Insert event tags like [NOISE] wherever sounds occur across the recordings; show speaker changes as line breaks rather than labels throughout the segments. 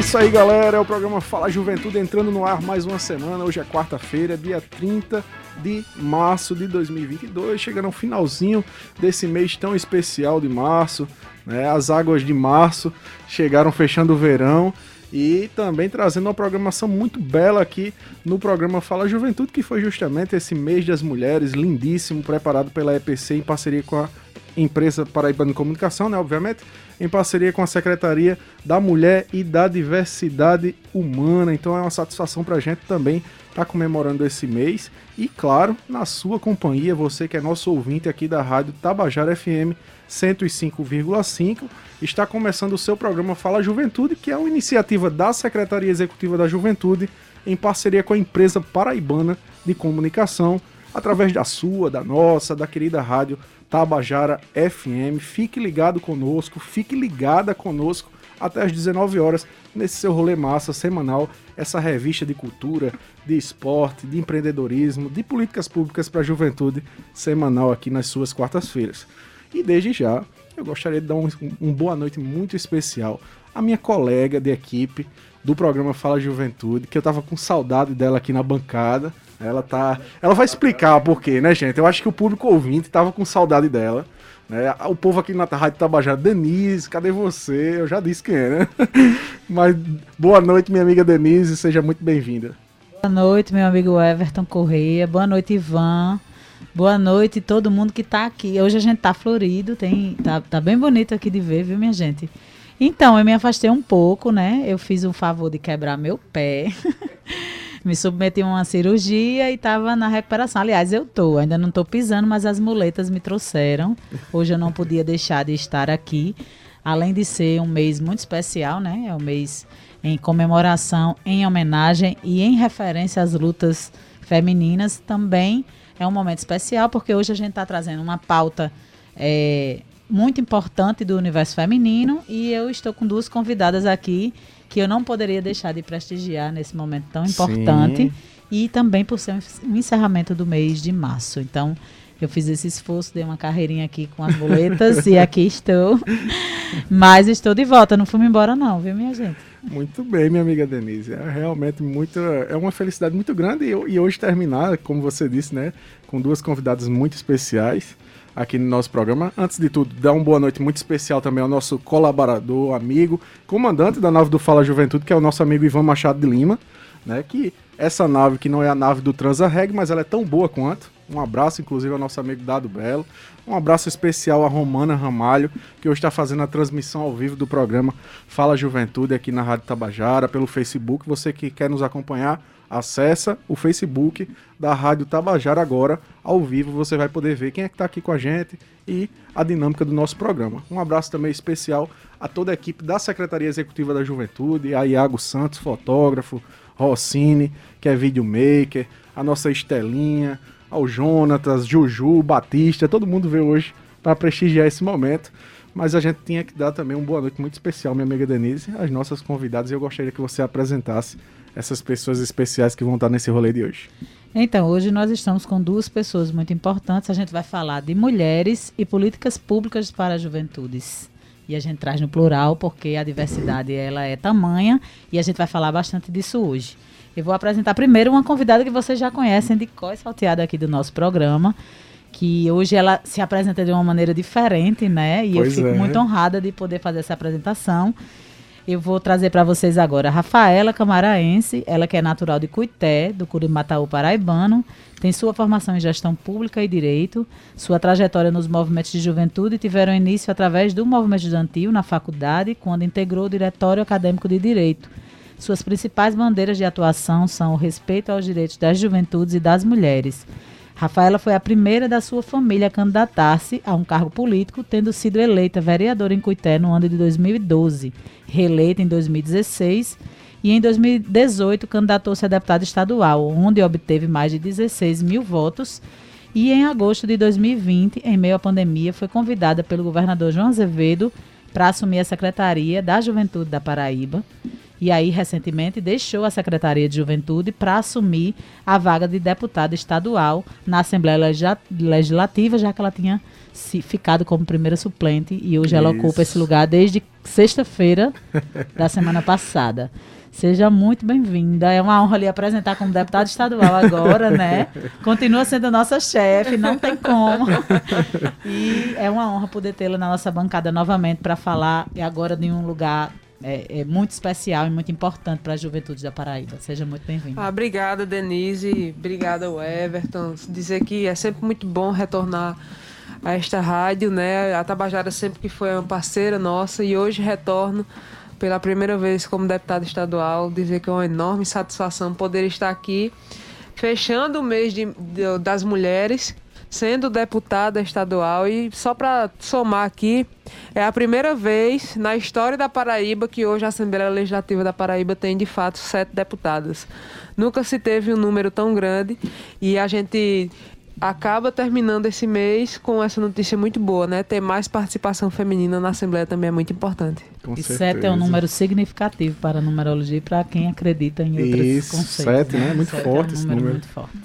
É isso aí, galera. É o programa Fala Juventude entrando no ar mais uma semana. Hoje é quarta-feira, dia 30 de março de 2022, chegando ao finalzinho desse mês tão especial de março. Né? As águas de março chegaram fechando o verão e também trazendo uma programação muito bela aqui no programa Fala Juventude, que foi justamente esse mês das mulheres, lindíssimo, preparado pela EPC em parceria com a empresa Paraibana de Comunicação, né, obviamente, em parceria com a Secretaria da Mulher e da Diversidade Humana. Então é uma satisfação para a gente também estar tá comemorando esse mês e, claro, na sua companhia, você que é nosso ouvinte aqui da Rádio Tabajara FM 105,5. Está começando o seu programa Fala Juventude, que é uma iniciativa da Secretaria Executiva da Juventude, em parceria com a empresa paraibana de comunicação, através da sua, da nossa, da querida rádio Tabajara FM. Fique ligado conosco, fique ligada conosco até às 19 horas nesse seu rolê massa semanal, essa revista de cultura, de esporte, de empreendedorismo, de políticas públicas para a juventude semanal aqui nas suas quartas-feiras. E desde já, eu gostaria de dar um, um boa noite muito especial à minha colega de equipe do programa Fala Juventude, que eu tava com saudade dela aqui na bancada. Ela tá. Ela vai explicar por quê, né, gente? Eu acho que o público ouvinte tava com saudade dela. Né? O povo aqui na Rádio Tabajara, Denise, cadê você? Eu já disse quem é, né? [LAUGHS] Mas boa noite, minha amiga Denise, seja muito bem-vinda.
Boa noite, meu amigo Everton Correia. Boa noite, Ivan. Boa noite todo mundo que está aqui. Hoje a gente está florido, tem, tá, tá bem bonito aqui de ver, viu, minha gente? Então, eu me afastei um pouco, né? Eu fiz um favor de quebrar meu pé. [LAUGHS] me submeti a uma cirurgia e estava na recuperação. Aliás, eu tô, ainda não estou pisando, mas as muletas me trouxeram. Hoje eu não podia deixar de estar aqui. Além de ser um mês muito especial, né? É um mês em comemoração, em homenagem e em referência às lutas femininas, também é um momento especial porque hoje a gente está trazendo uma pauta é, muito importante do universo feminino e eu estou com duas convidadas aqui que eu não poderia deixar de prestigiar nesse momento tão importante Sim. e também por ser um encerramento do mês de março. Então, eu fiz esse esforço, dei uma carreirinha aqui com as boletas [LAUGHS] e aqui estou. Mas estou de volta, não fui embora não, viu, minha gente?
Muito bem, minha amiga Denise. É realmente muito. É uma felicidade muito grande e, e hoje terminar, como você disse, né? Com duas convidadas muito especiais aqui no nosso programa. Antes de tudo, dar uma boa noite muito especial também ao nosso colaborador, amigo, comandante da nave do Fala Juventude, que é o nosso amigo Ivan Machado de Lima, né? Que essa nave que não é a nave do Transarreg, mas ela é tão boa quanto. Um abraço, inclusive, ao nosso amigo Dado Belo. Um abraço especial à Romana Ramalho, que hoje está fazendo a transmissão ao vivo do programa Fala Juventude aqui na Rádio Tabajara, pelo Facebook. Você que quer nos acompanhar, acessa o Facebook da Rádio Tabajara agora, ao vivo. Você vai poder ver quem é que está aqui com a gente e a dinâmica do nosso programa. Um abraço também especial a toda a equipe da Secretaria Executiva da Juventude, a Iago Santos, fotógrafo, Rossini, que é videomaker, a nossa Estelinha, ao Jonatas, Juju, Batista, todo mundo veio hoje para prestigiar esse momento. Mas a gente tinha que dar também uma boa noite muito especial, minha amiga Denise, às nossas convidadas, eu gostaria que você apresentasse essas pessoas especiais que vão estar nesse rolê de hoje.
Então, hoje nós estamos com duas pessoas muito importantes. A gente vai falar de mulheres e políticas públicas para as juventudes. E a gente traz no plural porque a diversidade ela é tamanha e a gente vai falar bastante disso hoje. Eu vou apresentar primeiro uma convidada que vocês já conhecem de Cós Salteada aqui do nosso programa, que hoje ela se apresenta de uma maneira diferente, né? E pois eu fico é. muito honrada de poder fazer essa apresentação. Eu vou trazer para vocês agora a Rafaela Camaraense, ela que é natural de Cuité, do Curimataú Paraibano, tem sua formação em gestão pública e direito, sua trajetória nos movimentos de juventude tiveram início através do movimento estudantil na faculdade, quando integrou o Diretório Acadêmico de Direito suas principais bandeiras de atuação são o respeito aos direitos das juventudes e das mulheres. Rafaela foi a primeira da sua família a candidatar-se a um cargo político, tendo sido eleita vereadora em Cuité no ano de 2012, reeleita em 2016 e em 2018 candidatou-se a deputado estadual, onde obteve mais de 16 mil votos. E em agosto de 2020, em meio à pandemia, foi convidada pelo governador João Azevedo para assumir a Secretaria da Juventude da Paraíba. E aí, recentemente, deixou a Secretaria de Juventude para assumir a vaga de deputada estadual na Assembleia Legislativa, já que ela tinha se, ficado como primeira suplente e hoje Isso. ela ocupa esse lugar desde sexta-feira da semana passada. Seja muito bem-vinda. É uma honra lhe apresentar como deputada estadual agora, né? Continua sendo nossa chefe, não tem como. E é uma honra poder tê-la na nossa bancada novamente para falar agora de um lugar é, é, muito especial e muito importante para a juventude da Paraíba. Seja muito bem-vinda.
Ah, obrigada, Denise. Obrigada, Everton. Dizer que é sempre muito bom retornar a esta rádio, né? A Tabajara sempre que foi uma parceira nossa e hoje retorno pela primeira vez como deputada estadual, dizer que é uma enorme satisfação poder estar aqui, fechando o mês de, de, das mulheres, sendo deputada estadual e só para somar aqui, é a primeira vez na história da Paraíba que hoje a Assembleia Legislativa da Paraíba tem de fato sete deputadas. Nunca se teve um número tão grande e a gente acaba terminando esse mês com essa notícia muito boa, né? Ter mais participação feminina na Assembleia também é muito importante.
Com e sete é um número significativo para a numerologia e para quem acredita em outros Isso, conceitos.
Sete, né? Muito sete forte é um número, número. muito forte.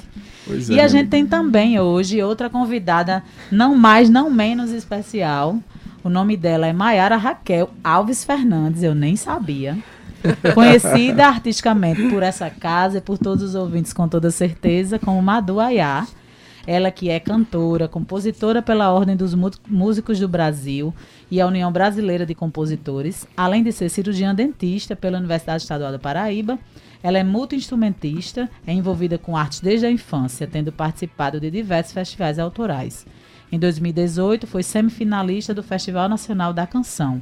Pois e é. a gente tem também hoje outra convidada, não mais, não menos especial. O nome dela é Maiara Raquel Alves Fernandes, eu nem sabia. Conhecida [LAUGHS] artisticamente por essa casa e por todos os ouvintes, com toda certeza, como Madu Ayá ela que é cantora, compositora pela Ordem dos Músicos do Brasil e a União Brasileira de Compositores, além de ser cirurgiã dentista pela Universidade Estadual da Paraíba. Ela é multi-instrumentista, é envolvida com artes desde a infância, tendo participado de diversos festivais autorais. Em 2018, foi semifinalista do Festival Nacional da Canção.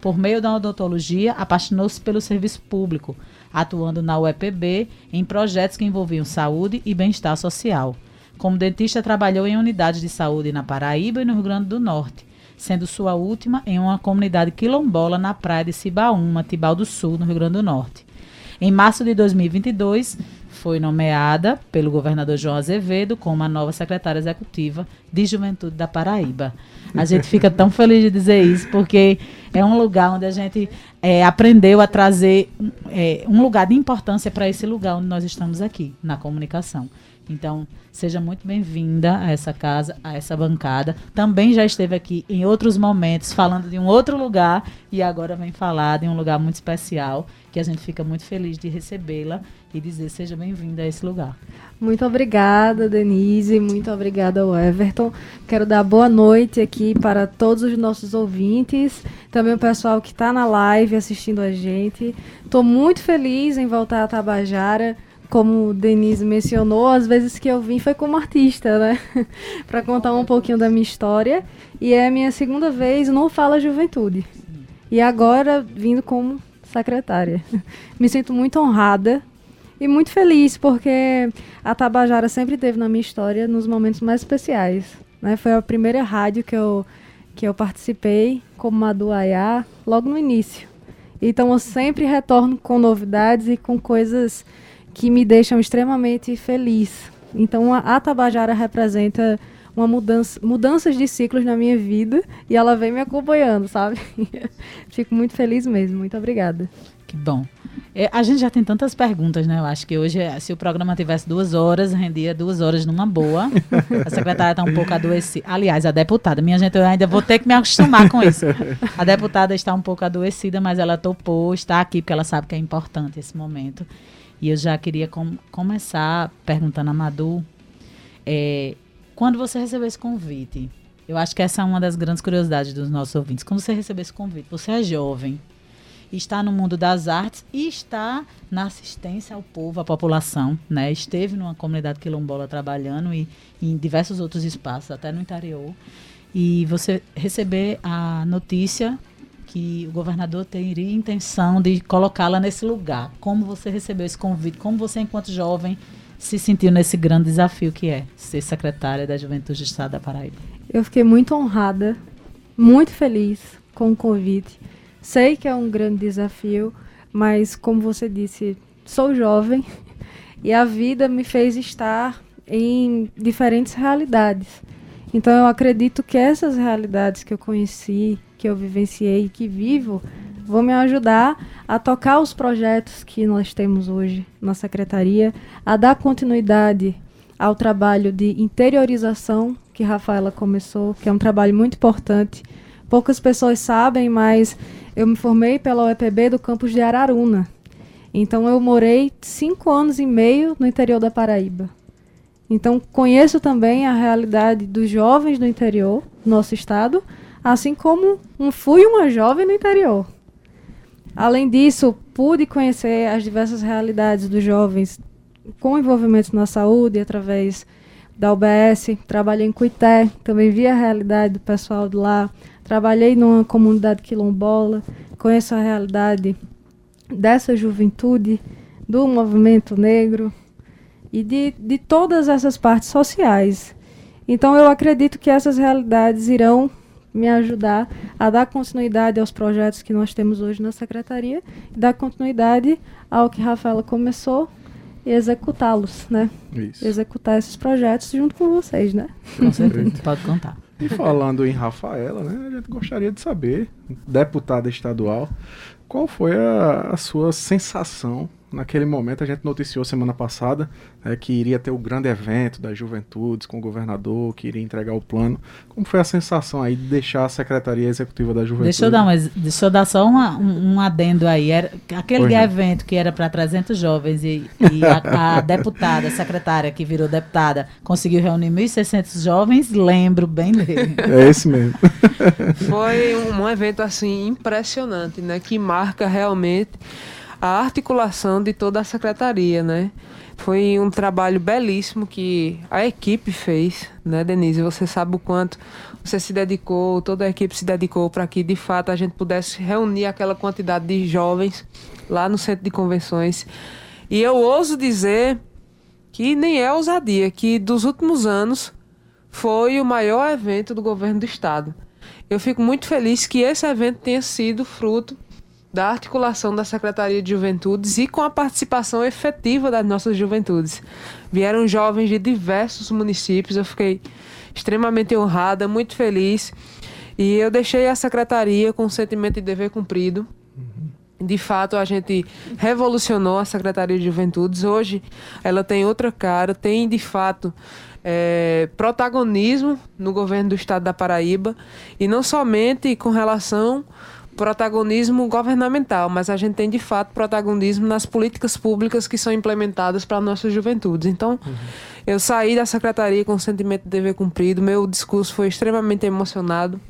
Por meio da odontologia, apaixonou-se pelo serviço público, atuando na UEPB em projetos que envolviam saúde e bem-estar social. Como dentista, trabalhou em unidades de saúde na Paraíba e no Rio Grande do Norte, sendo sua última em uma comunidade quilombola na praia de Cibaúma, Tibau do Sul, no Rio Grande do Norte. Em março de 2022, foi nomeada pelo governador João Azevedo como a nova secretária executiva de Juventude da Paraíba. A gente fica tão feliz de dizer isso, porque é um lugar onde a gente é, aprendeu a trazer é, um lugar de importância para esse lugar onde nós estamos aqui, na comunicação. Então, seja muito bem-vinda a essa casa, a essa bancada. Também já esteve aqui em outros momentos falando de um outro lugar e agora vem falar de um lugar muito especial que a gente fica muito feliz de recebê-la e dizer seja bem-vinda a esse lugar.
Muito obrigada, Denise. Muito obrigada ao Everton. Quero dar boa noite aqui para todos os nossos ouvintes, também o pessoal que está na live assistindo a gente. Estou muito feliz em voltar a Tabajara como Denise mencionou, às vezes que eu vim foi como artista, né? [LAUGHS] para contar um pouquinho da minha história. E é a minha segunda vez no Fala Juventude. E agora vindo como secretária. [LAUGHS] Me sinto muito honrada e muito feliz, porque a Tabajara sempre teve na minha história nos momentos mais especiais. Né? Foi a primeira rádio que eu, que eu participei como Madu Ayá, logo no início. Então eu sempre retorno com novidades e com coisas que me deixam extremamente feliz. Então a, Tabajara representa uma mudança, mudanças de ciclos na minha vida e ela vem me acompanhando, sabe? [LAUGHS] Fico muito feliz mesmo. Muito obrigada.
Que bom. É, a gente já tem tantas perguntas, né? Eu acho que hoje, se o programa tivesse duas horas, rendia duas horas numa boa. A secretária está um pouco adoecida. Aliás, a deputada, minha gente, eu ainda vou ter que me acostumar com isso. A deputada está um pouco adoecida, mas ela topou estar aqui porque ela sabe que é importante esse momento. E eu já queria com, começar perguntando a Madu, é, quando você recebeu esse convite, eu acho que essa é uma das grandes curiosidades dos nossos ouvintes. Quando você recebeu esse convite, você é jovem, está no mundo das artes e está na assistência ao povo, à população, né? Esteve numa comunidade quilombola trabalhando e, em diversos outros espaços, até no interior. E você receber a notícia que o governador teria intenção de colocá-la nesse lugar. Como você recebeu esse convite? Como você, enquanto jovem, se sentiu nesse grande desafio que é ser secretária da Juventude do Estado da Paraíba?
Eu fiquei muito honrada, muito feliz com o convite. Sei que é um grande desafio, mas como você disse, sou jovem [LAUGHS] e a vida me fez estar em diferentes realidades. Então eu acredito que essas realidades que eu conheci, que eu vivenciei, que vivo, vão me ajudar a tocar os projetos que nós temos hoje na secretaria, a dar continuidade ao trabalho de interiorização que Rafaela começou, que é um trabalho muito importante. Poucas pessoas sabem, mas eu me formei pela UEPB do campus de Araruna. Então eu morei cinco anos e meio no interior da Paraíba. Então, conheço também a realidade dos jovens do interior nosso estado, assim como um, fui uma jovem no interior. Além disso, pude conhecer as diversas realidades dos jovens com envolvimento na saúde através da UBS, trabalhei em Cuité, também vi a realidade do pessoal de lá, trabalhei numa comunidade quilombola, conheço a realidade dessa juventude, do movimento negro, e de, de todas essas partes sociais. Então, eu acredito que essas realidades irão me ajudar a dar continuidade aos projetos que nós temos hoje na secretaria e dar continuidade ao que Rafaela começou e executá-los, né? Isso. Executar esses projetos junto com vocês, né?
Com certeza, [LAUGHS] pode contar.
E falando em Rafaela, né, a gente gostaria de saber, deputada estadual, qual foi a, a sua sensação naquele momento a gente noticiou semana passada né, que iria ter o grande evento das juventudes com o governador, que iria entregar o plano. Como foi a sensação aí de deixar a Secretaria Executiva da Juventude?
Deixa eu dar, mas, deixa eu dar só uma, um, um, adendo aí. Era, aquele evento que era para 300 jovens e, e a, [LAUGHS] a, deputada, a secretária que virou deputada, conseguiu reunir 1.600 jovens, lembro bem dele.
É esse mesmo.
Foi um, um evento assim impressionante, né, que marca realmente a articulação de toda a secretaria, né? Foi um trabalho belíssimo que a equipe fez, né, Denise? Você sabe o quanto você se dedicou, toda a equipe se dedicou para que de fato a gente pudesse reunir aquela quantidade de jovens lá no centro de convenções. E eu ouso dizer que nem é ousadia, que dos últimos anos foi o maior evento do governo do estado. Eu fico muito feliz que esse evento tenha sido fruto da articulação da Secretaria de Juventudes e com a participação efetiva das nossas juventudes. Vieram jovens de diversos municípios, eu fiquei extremamente honrada, muito feliz. E eu deixei a secretaria com um sentimento de dever cumprido. De fato, a gente revolucionou a Secretaria de Juventudes. Hoje, ela tem outra cara, tem de fato é, protagonismo no governo do estado da Paraíba. E não somente com relação protagonismo governamental, mas a gente tem de fato protagonismo nas políticas públicas que são implementadas para nossas juventudes. Então, uhum. eu saí da secretaria com o sentimento de dever cumprido, meu discurso foi extremamente emocionado,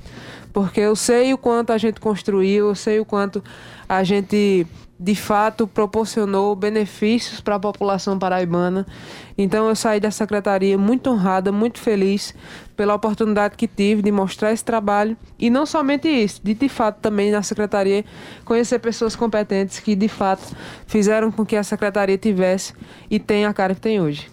porque eu sei o quanto a gente construiu, eu sei o quanto a gente de fato proporcionou benefícios para a população paraibana. Então eu saí da secretaria muito honrada, muito feliz pela oportunidade que tive de mostrar esse trabalho e não somente isso, de de fato também na secretaria conhecer pessoas competentes que de fato fizeram com que a secretaria tivesse e tenha a cara que tem hoje.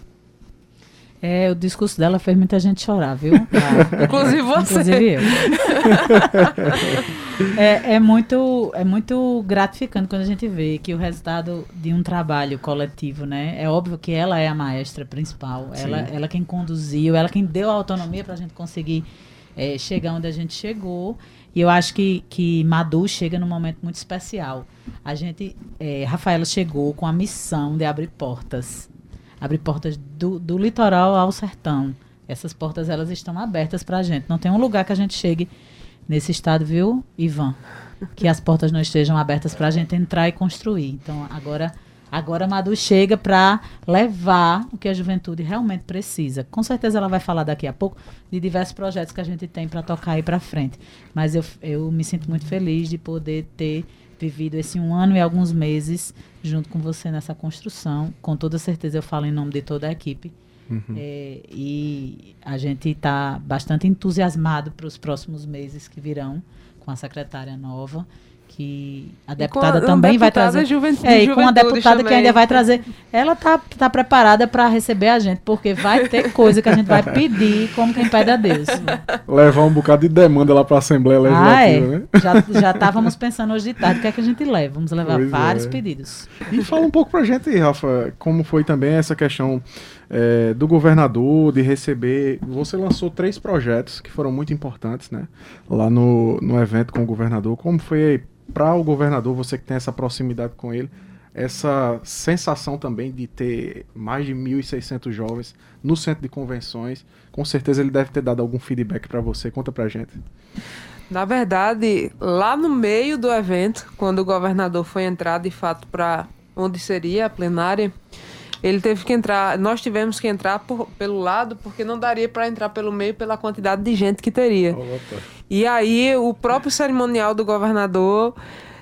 É, o discurso dela fez muita gente chorar, viu?
Ah, [LAUGHS] inclusive você.
Inclusive eu. [LAUGHS] é, é, muito, é muito gratificante quando a gente vê que o resultado de um trabalho coletivo, né? É óbvio que ela é a maestra principal, ela, ela quem conduziu, ela quem deu a autonomia para a gente conseguir é, chegar onde a gente chegou. E eu acho que, que Madu chega num momento muito especial. A gente, é, Rafaela chegou com a missão de abrir portas abre portas do, do litoral ao sertão. Essas portas elas estão abertas para a gente. Não tem um lugar que a gente chegue nesse estado, viu, Ivan? Que as portas não estejam abertas para a gente entrar e construir. Então agora Agora a Madu chega para levar o que a juventude realmente precisa. Com certeza ela vai falar daqui a pouco de diversos projetos que a gente tem para tocar aí para frente. Mas eu, eu me sinto muito feliz de poder ter vivido esse um ano e alguns meses junto com você nessa construção. Com toda certeza eu falo em nome de toda a equipe. Uhum. É, e a gente está bastante entusiasmado para os próximos meses que virão com a secretária nova, que a deputada a, também vai trazer.
Juventude,
é, e com a deputada também. que ainda vai trazer. Ela tá, tá preparada para receber a gente, porque vai ter coisa que a gente vai pedir como quem pede a Deus.
Levar um bocado de demanda lá para a Assembleia Legislativa, ah, é. né?
Já, já estávamos pensando hoje de tarde o que é que a gente leva. Vamos levar pois vários é. pedidos.
E fala um pouco pra gente, Rafa, como foi também essa questão é, do governador, de receber. Você lançou três projetos que foram muito importantes, né? Lá no, no evento com o governador. Como foi para o governador, você que tem essa proximidade com ele, essa sensação também de ter mais de 1.600 jovens no centro de convenções? Com certeza ele deve ter dado algum feedback para você. Conta para gente.
Na verdade, lá no meio do evento, quando o governador foi entrar de fato para onde seria a plenária, ele teve que entrar, nós tivemos que entrar por, pelo lado, porque não daria para entrar pelo meio pela quantidade de gente que teria. E aí o próprio cerimonial do governador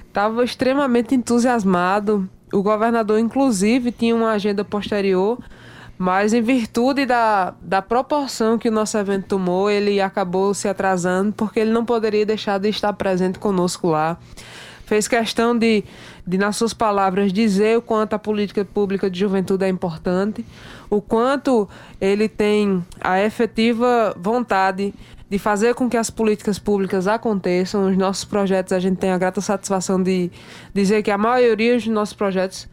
estava extremamente entusiasmado. O governador, inclusive, tinha uma agenda posterior, mas em virtude da, da proporção que o nosso evento tomou, ele acabou se atrasando, porque ele não poderia deixar de estar presente conosco lá fez questão de, de, nas suas palavras, dizer o quanto a política pública de juventude é importante, o quanto ele tem a efetiva vontade de fazer com que as políticas públicas aconteçam. Os nossos projetos, a gente tem a grata satisfação de dizer que a maioria dos nossos projetos,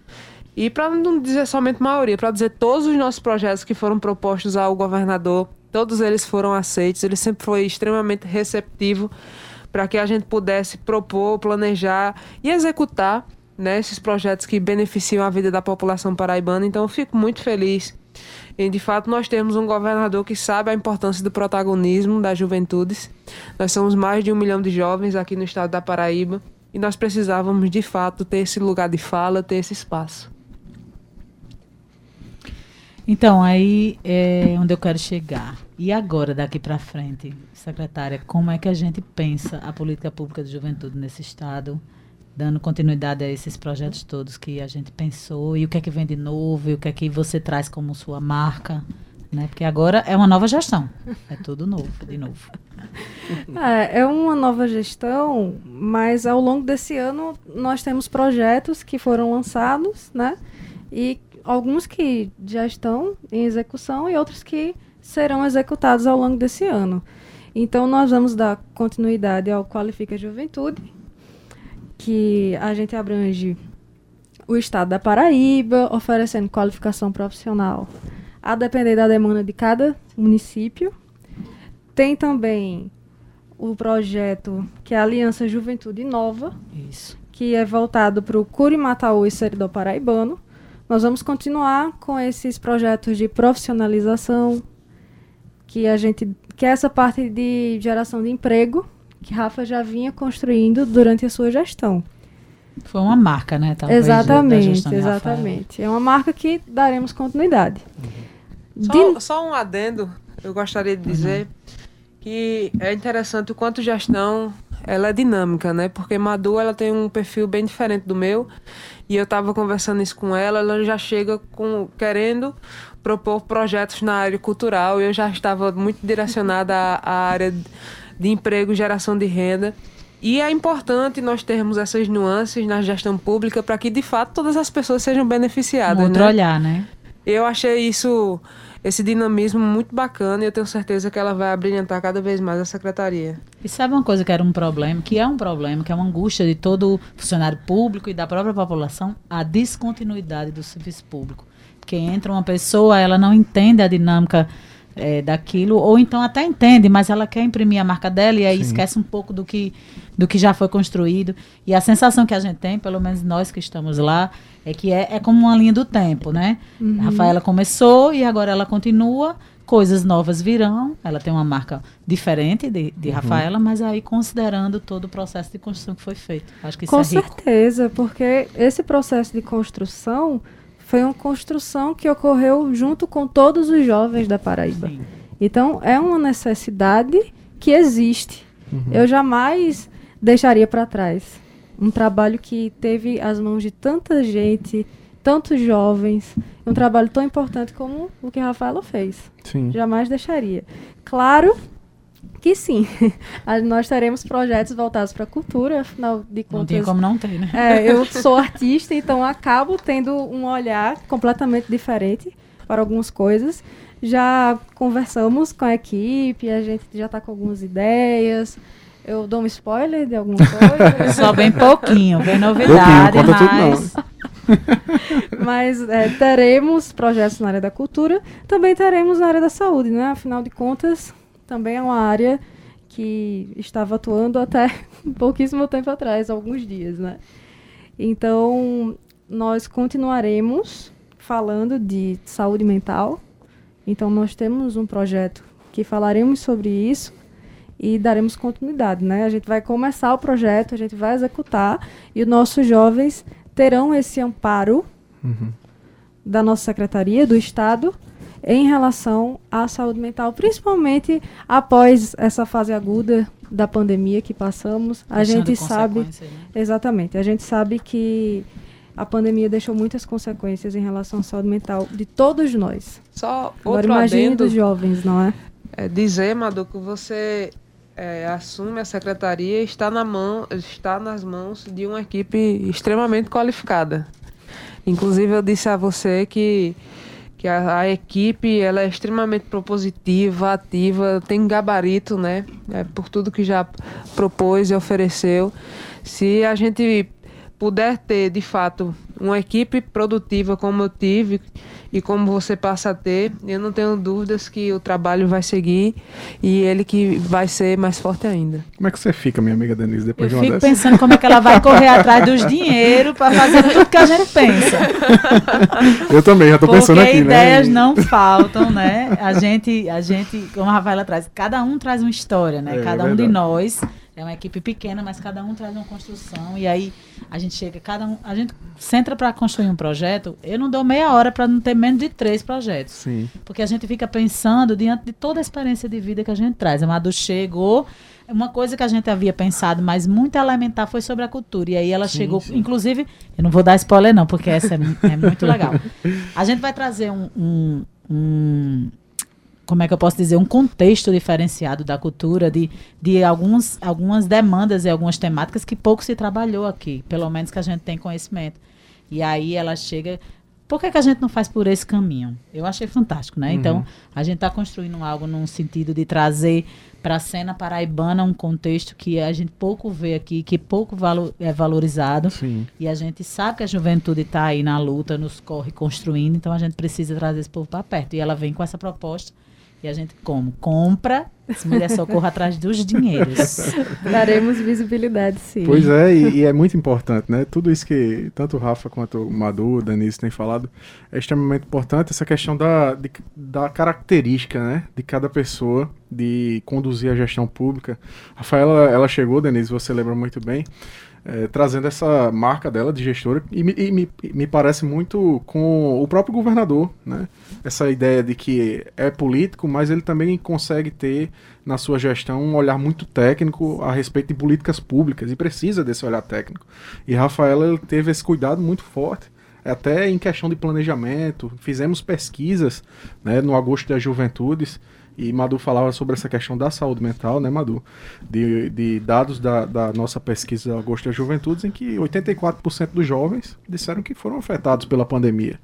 e para não dizer somente maioria, para dizer todos os nossos projetos que foram propostos ao governador, todos eles foram aceitos, ele sempre foi extremamente receptivo para que a gente pudesse propor, planejar e executar né, esses projetos que beneficiam a vida da população paraibana. Então, eu fico muito feliz em, de fato, nós temos um governador que sabe a importância do protagonismo das juventudes. Nós somos mais de um milhão de jovens aqui no estado da Paraíba e nós precisávamos, de fato, ter esse lugar de fala, ter esse espaço.
Então, aí é onde eu quero chegar. E agora, daqui para frente, secretária, como é que a gente pensa a política pública de juventude nesse estado, dando continuidade a esses projetos todos que a gente pensou, e o que é que vem de novo, e o que é que você traz como sua marca, né? Porque agora é uma nova gestão, é tudo novo, de novo. [LAUGHS]
É, é uma nova gestão, mas ao longo desse ano nós temos projetos que foram lançados, né? E alguns que já estão em execução e outros que serão executados ao longo desse ano. Então, nós vamos dar continuidade ao Qualifica Juventude, que a gente abrange o estado da Paraíba, oferecendo qualificação profissional a depender da demanda de cada município. Tem também o projeto que é a Aliança Juventude Nova,
Isso.
que é voltado para o Curimataú e Seridó Paraibano. Nós vamos continuar com esses projetos de profissionalização, que a gente que é essa parte de geração de emprego que Rafa já vinha construindo durante a sua gestão.
Foi uma marca, né?
Talvez, exatamente, exatamente. É uma marca que daremos continuidade.
Uhum. Só, de... só, um adendo, eu gostaria de dizer uhum. que é interessante o quanto gestão ela é dinâmica, né? Porque Madu ela tem um perfil bem diferente do meu e eu estava conversando isso com ela, ela já chega com querendo propor projetos na área cultural. Eu já estava muito direcionada à, à área de emprego, geração de renda. E é importante nós termos essas nuances na gestão pública para que, de fato, todas as pessoas sejam beneficiadas.
Um outro
né?
olhar, né?
Eu achei isso, esse dinamismo muito bacana e eu tenho certeza que ela vai abrilhantar cada vez mais a secretaria.
E sabe uma coisa que era um problema, que é um problema, que é uma angústia de todo funcionário público e da própria população? A descontinuidade do serviço público. Porque entra uma pessoa, ela não entende a dinâmica é, daquilo, ou então até entende, mas ela quer imprimir a marca dela e aí Sim. esquece um pouco do que, do que já foi construído. E a sensação que a gente tem, pelo menos nós que estamos lá, é que é, é como uma linha do tempo, né? Uhum. A Rafaela começou e agora ela continua, coisas novas virão. Ela tem uma marca diferente de, de uhum. Rafaela, mas aí considerando todo o processo de construção que foi feito. Acho que isso
Com
é
certeza, porque esse processo de construção foi uma construção que ocorreu junto com todos os jovens da Paraíba. Sim. Então, é uma necessidade que existe. Uhum. Eu jamais deixaria para trás um trabalho que teve as mãos de tanta gente, tantos jovens, um trabalho tão importante como o que a Rafaela fez.
Sim.
Jamais deixaria. Claro que sim, [LAUGHS] nós teremos projetos voltados para a cultura, afinal de contas.
Não tem como não ter, né?
É, eu [LAUGHS] sou artista, então acabo tendo um olhar completamente diferente para algumas coisas. Já conversamos com a equipe, a gente já está com algumas ideias. Eu dou um spoiler de alguma coisa. [LAUGHS]
Só bem pouquinho, bem novidade,
pouquinho,
mas...
mas é, teremos projetos na área da cultura, também teremos na área da saúde, né? Afinal de contas, também é uma área que estava atuando até [LAUGHS] pouquíssimo tempo atrás, alguns dias, né? Então, nós continuaremos falando de saúde mental. Então, nós temos um projeto que falaremos sobre isso e daremos continuidade, né? A gente vai começar o projeto, a gente vai executar e os nossos jovens terão esse amparo uhum. da nossa secretaria, do Estado, em relação à saúde mental, principalmente após essa fase aguda da pandemia que passamos. A gente sabe, né? exatamente, a gente sabe que a pandemia deixou muitas consequências em relação à saúde mental de todos nós.
Só
Agora imagine dos jovens, não é?
é dizer, Madu, que você é, assume a secretaria está na mão, está nas mãos de uma equipe extremamente qualificada. Inclusive eu disse a você que que a, a, equipe ela é extremamente propositiva, ativa, tem gabarito, né? É, por tudo que já propôs e ofereceu. Se a gente puder ter, de fato, uma equipe produtiva como eu tive e como você passa a ter, eu não tenho dúvidas que o trabalho vai seguir e ele que vai ser mais forte ainda.
Como é que você fica, minha amiga Denise, depois
eu
de
uma
fico
pensando como é que ela vai correr atrás dos dinheiros para fazer tudo que a gente pensa. [LAUGHS]
Eu também, já estou pensando aqui,
né? ideias não faltam, né? A gente, a gente, como a Rafaela traz, cada um traz uma história, né? É, cada um de nós é uma equipe pequena, mas cada um traz uma construção. E aí a gente chega, cada um. A gente senta para construir um projeto. Eu não dou meia hora para não ter menos de três projetos.
Sim.
Porque a gente fica pensando diante de toda a experiência de vida que a gente traz. A Madu chegou. Uma coisa que a gente havia pensado, mas muito elementar, foi sobre a cultura. E aí ela sim, chegou, sim. inclusive, eu não vou dar spoiler, não, porque essa é, é muito legal. A gente vai trazer um, um, um como é que eu posso dizer, um contexto diferenciado da cultura, de, de alguns, algumas demandas e algumas temáticas que pouco se trabalhou aqui, pelo menos que a gente tem conhecimento. E aí ela chega. Por que, que a gente não faz por esse caminho? Eu achei fantástico, né? Então, uhum. Então, a gente está construindo algo num sentido de trazer para a cena paraibana um contexto que a gente pouco vê aqui, que pouco valo, é valorizado.
Sim.
E a gente sabe que a juventude está aí na luta, nos corre construindo, então a gente precisa trazer esse povo para perto. E ela vem com essa proposta e a gente como? Compra, se mulher socorro atrás dos dinheiros. [LAUGHS]
Daremos visibilidade, sim.
Pois é, e, e, é muito importante, né? Tudo isso que tanto o Rafa quanto o Madu, o Denise têm falado, é extremamente importante essa questão da, de, da característica, né? De cada pessoa, de conduzir a gestão pública. Rafaela, ela chegou, Denise, você lembra muito bem, é, trazendo essa marca dela de gestora e, me, e me, me, parece muito com o próprio governador, né? Essa ideia de que é político, mas ele também consegue ter na sua gestão um olhar muito técnico a respeito de políticas públicas e precisa desse olhar técnico. E Rafaela teve esse cuidado muito forte até em questão de planejamento, fizemos pesquisas né, no agosto das juventudes e Madu falava sobre essa questão da saúde mental, né, Madu? De, de dados da, da nossa pesquisa Agosto das Juventudes, em que 84% dos jovens disseram que foram afetados pela pandemia.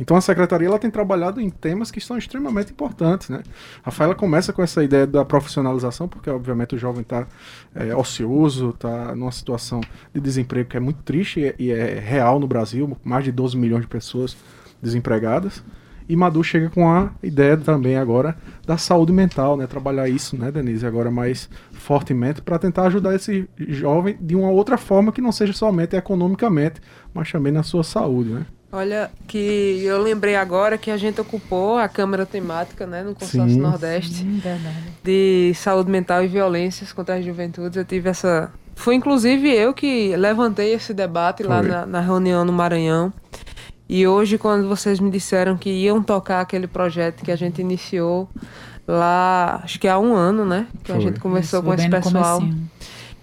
Então a secretaria ela tem trabalhado em temas que são extremamente importantes, né? Rafaela começa com essa ideia da profissionalização, porque obviamente o jovem está é, ocioso, está numa situação de desemprego que é muito triste e, e é real no Brasil, mais de 12 milhões de pessoas desempregadas. E Madu chega com a ideia também agora da saúde mental, né? Trabalhar isso, né, Denise, agora mais fortemente para tentar ajudar esse jovem de uma outra forma que não seja somente economicamente, mas também na sua saúde, né?
Olha, que eu lembrei agora que a gente ocupou a Câmara Temática, né, no Consórcio sim, Nordeste, sim, de saúde mental e violências contra as juventudes. Eu tive essa. Foi inclusive eu que levantei esse debate Foi. lá na, na reunião no Maranhão. E hoje, quando vocês me disseram que iam tocar aquele projeto que a gente iniciou lá, acho que há um ano, né? Que Foi. a gente conversou Isso, com esse pessoal.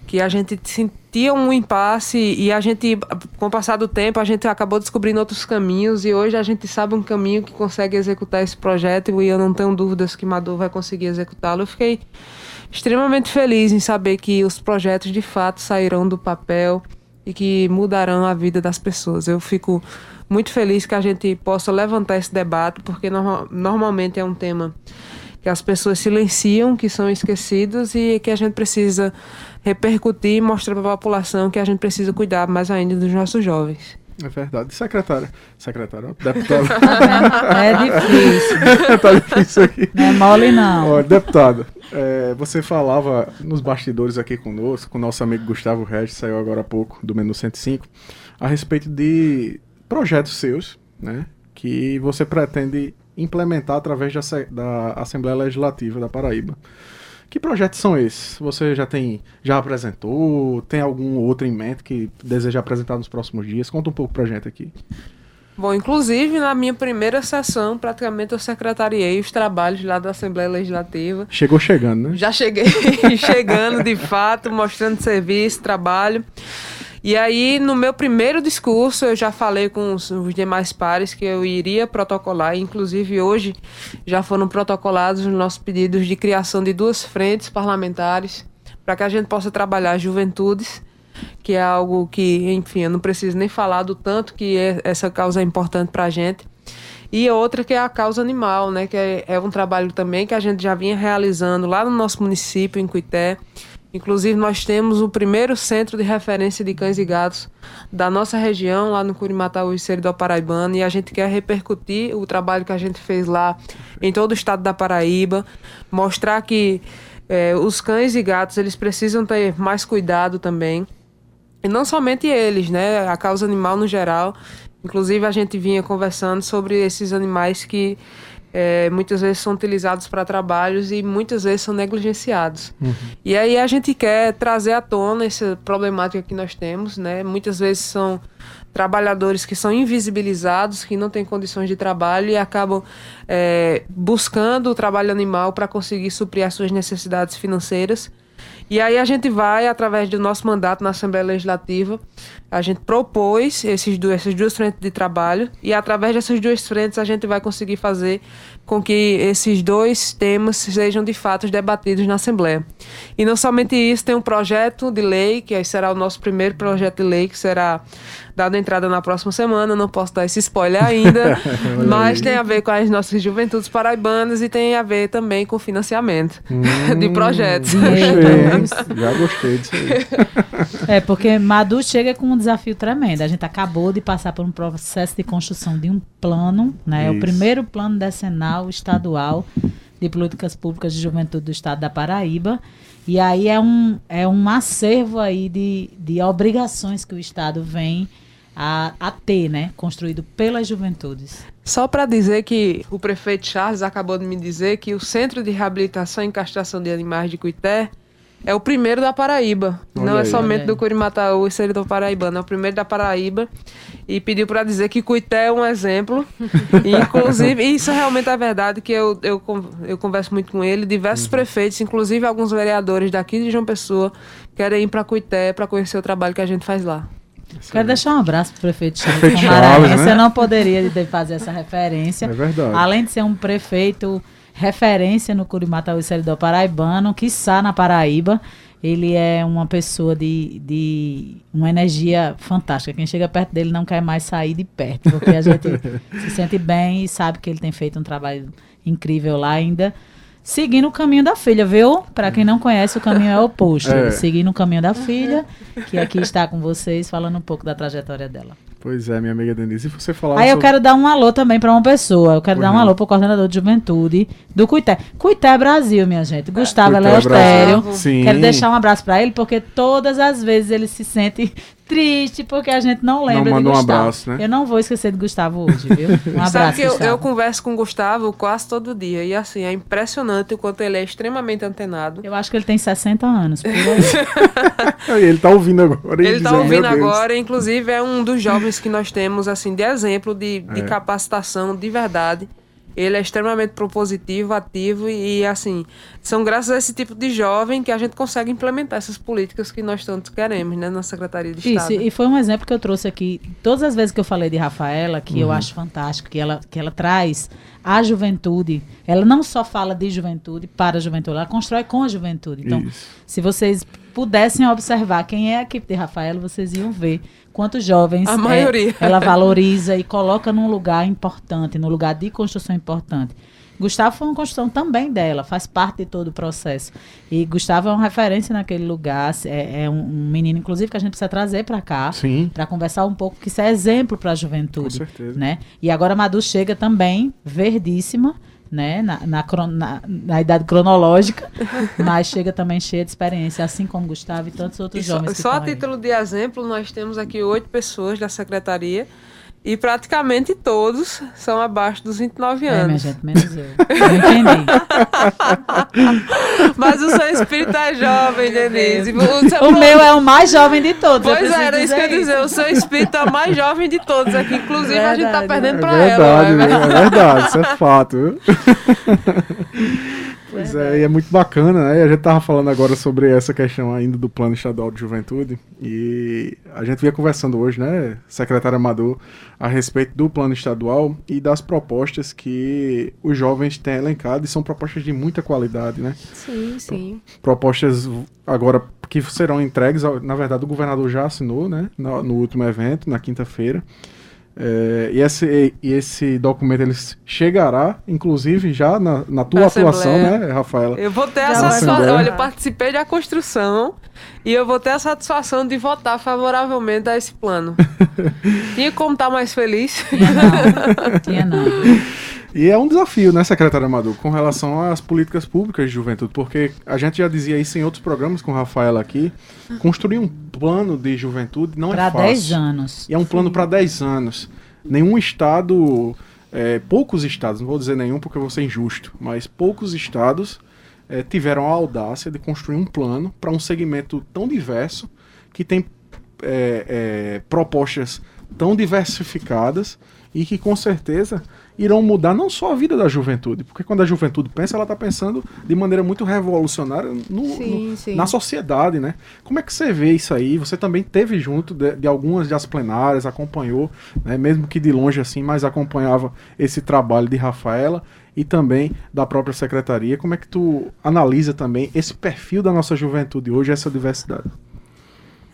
que a gente sentia um impasse e a gente, com o passar do tempo, a gente acabou descobrindo outros caminhos e hoje a gente sabe um caminho que consegue executar esse projeto e eu não tenho dúvidas que Madu vai conseguir executá-lo. Eu fiquei extremamente feliz em saber que os projetos de fato sairão do papel e que mudarão a vida das pessoas. Eu fico muito feliz que a gente possa levantar esse debate, porque no, normalmente é um tema que as pessoas silenciam, que são esquecidos e que a gente precisa repercutir e mostrar para a população que a gente precisa cuidar mais ainda dos nossos jovens.
É verdade. Secretária. Secretária, deputada. [LAUGHS]
é difícil. [LAUGHS]
tá difícil aqui.
Não é mole, não.
Deputada, é, você falava nos bastidores aqui conosco, com o nosso amigo Gustavo Regis, saiu agora há pouco, do Menu 105, a respeito de projetos seus, né? Que você pretende implementar através da, da Assembleia Legislativa da Paraíba. Que projetos são esses? Você já tem, já apresentou? Tem algum outro em mente que deseja apresentar nos próximos dias? Conta um pouco pra gente aqui.
Bom, inclusive na minha primeira sessão, praticamente eu secretariei os trabalhos lá da Assembleia Legislativa.
Chegou chegando, né?
Já cheguei [LAUGHS] chegando de fato, mostrando serviço, trabalho. E aí, no meu primeiro discurso, eu já falei com os, os demais pares que eu iria protocolar, inclusive hoje já foram protocolados os nossos pedidos de criação de duas frentes parlamentares para que a gente possa trabalhar juventudes, que é algo que, enfim, eu não preciso nem falar do tanto que é, essa causa é importante para a gente. E outra que é a causa animal, né? Que é, é, um trabalho também que a gente já vinha realizando lá no nosso município, em Cuité, Inclusive, nós temos o primeiro centro de referência de cães e gatos da nossa região, lá no Curimataú e Seridó Paraibano, e a gente quer repercutir o trabalho que a gente fez lá em todo o estado da Paraíba, mostrar que é, os cães e gatos eles precisam ter mais cuidado também. E não somente eles, né? A causa animal no geral. Inclusive, a gente vinha conversando sobre esses animais que é, muitas vezes são utilizados para trabalhos e muitas vezes são negligenciados. Uhum. E aí a gente quer trazer à tona essa problemática que nós temos, né? Muitas vezes são trabalhadores que são invisibilizados, que não têm condições de trabalho e acabam é, buscando o trabalho animal para conseguir suprir as suas necessidades financeiras. E aí a gente vai, através do nosso mandato na Assembleia Legislativa, a gente propôs esses dois, essas duas frentes de trabalho. E através dessas duas frentes a gente vai conseguir fazer com que esses dois temas sejam de fato debatidos na Assembleia. E não somente isso, tem um projeto de lei, que será o nosso primeiro projeto de lei, que será dado entrada na próxima semana, não posso dar esse spoiler ainda, [LAUGHS] mas tem a ver com as nossas juventudes paraibanas e tem a ver também com financiamento [LAUGHS] hum, de projetos.
Gostei, já gostei disso aí.
É, porque Madu chega com um desafio tremendo. A gente acabou de passar por um processo de construção de um plano, né? Isso. O primeiro plano decenal estadual de políticas públicas de juventude do estado da Paraíba. E aí é um, é um acervo aí de, de obrigações que o Estado vem a, a ter, né? Construído pelas juventudes.
Só para dizer que o prefeito Charles acabou de me dizer que o Centro de Reabilitação e Castração de Animais de Cuité é o primeiro da Paraíba. Olha não é aí, é somente do Curimataú e Seridó Paraibano, é o primeiro da Paraíba. E pediu para dizer que Cuité é um exemplo. [LAUGHS] inclusive, isso realmente é verdade, que eu, eu, eu converso muito com ele. Diversos uhum. prefeitos, inclusive alguns vereadores daqui de João Pessoa, querem ir para Cuité para conhecer o trabalho que a gente faz lá.
Quero deixar um abraço para o prefeito Chaves Chaves, né? Você não poderia fazer essa referência. É
verdade.
Além de ser um prefeito referência no Curimataú e Seridó Paraibano, quiçá na Paraíba. Ele é uma pessoa de, de uma energia fantástica. Quem chega perto dele não quer mais sair de perto, porque a gente [LAUGHS] se sente bem e sabe que ele tem feito um trabalho incrível lá ainda seguindo o caminho da filha, viu? Para quem não conhece, o caminho é oposto. É. Seguindo o caminho da filha, que aqui está com vocês, falando um pouco da trajetória dela.
Pois é, minha amiga Denise, e você falava
Aí eu quero dar um alô também para uma pessoa. Eu quero dar um alô para o coordenador de juventude do Cuité. Cuité Brasil, minha gente. Gustavo é, Leostério. Quero deixar um abraço para ele, porque todas as vezes ele se sente triste porque a gente não lembra não de Gustavo. Um abraço, né? Eu não vou esquecer de Gustavo hoje, viu? Um abraço,
Sabe que eu, eu, converso com o Gustavo quase todo dia e assim, é impressionante o quanto ele é extremamente antenado.
Eu acho que ele tem 60 anos, por [LAUGHS]
ele tá ouvindo agora.
Ele tá ouvindo agora, inclusive é um dos jovens que nós temos assim de exemplo de, de é. capacitação de verdade. Ele é extremamente propositivo, ativo e, assim, são graças a esse tipo de jovem que a gente consegue implementar essas políticas que nós tanto queremos, né, na Secretaria de Estado.
Isso, e foi um exemplo que eu trouxe aqui. Todas as vezes que eu falei de Rafaela, que eu acho fantástico, que ela, que ela traz a juventude, ela não só fala de juventude para a juventude, ela constrói com a juventude. Então,
Isso.
se vocês pudessem observar quem é a equipe de Rafaela, vocês iam ver quantos jovens
A
é,
maioria.
ela valoriza e coloca num lugar importante, num lugar de construção importante. Gustavo foi uma construção também dela, faz parte de todo o processo. E Gustavo é uma referência naquele lugar, é, é um, um menino, inclusive, que a gente precisa trazer para cá, para conversar um pouco, que isso é exemplo para a
com
juventude
certeza.
né? E agora a Madu chega também verdíssima, né? Na, na, na- na idade cronológica, [LAUGHS] mas chega também cheia de experiência, assim como Gustavo e tantos outros
E só,
jovens que
só a
aí.
título de exemplo, nós temos aqui oito pessoas da secretaria e praticamente todos são abaixo dos 29
É, minha
anos.
gente, menos eu. Eu entendi. [LAUGHS]
Mas o seu espírito é jovem, Denise. O, seu-
O meu é o mais jovem de todos.
Pois é, era isso que eu ia
dizer.
O seu espírito é o mais jovem de todos aqui. Inclusive, a gente tá
Verdade.
perdendo
É
pra
verdade,
ela.
viu?
né?
é verdade, isso é fato. [LAUGHS] pois é, e é muito bacana, né? E a gente tava falando agora sobre essa questão ainda do Plano Estadual de Juventude e a gente vinha conversando hoje, né, secretário Amador, a respeito do Plano Estadual e das propostas que os jovens têm elencado e são propostas de muita qualidade, né?
Sim, sim.
propostas agora que serão entregues. Na verdade, o governador já assinou, né? No, no último evento, na quinta-feira. É, e, esse, e esse documento ele chegará, inclusive, já na, na tua atuação,
Assembleia.
né, Rafaela?
Eu vou ter a satisfação. Olha, eu participei da construção e eu vou ter a satisfação de votar favoravelmente a esse plano. [LAUGHS] Tinha como estar mais feliz.
Tinha não. Tinha não. [LAUGHS]
E é um desafio, né, secretário Amador, com relação às políticas públicas de juventude, porque a gente já dizia isso em outros programas com o Rafaela aqui. Construir um plano de juventude não
Para
é fácil.
10 anos.
E é um plano para 10 anos. Nenhum estado, é, poucos estados, não vou dizer nenhum porque eu vou ser injusto, mas poucos estados é, tiveram a audácia de construir um plano para um segmento tão diverso, que tem é, é, propostas tão diversificadas e que com certeza irão mudar não só a vida da juventude, porque quando a juventude pensa, ela está pensando de maneira muito revolucionária no,
Sim,
no-
sim.
na sociedade, né? Como é que você vê isso aí? Você também teve junto de, de algumas das plenárias, acompanhou, né? mesmo que de longe assim, mas acompanhava esse trabalho de Rafaela e também da própria secretaria. Como é que tu analisa também esse perfil da nossa juventude hoje, essa diversidade?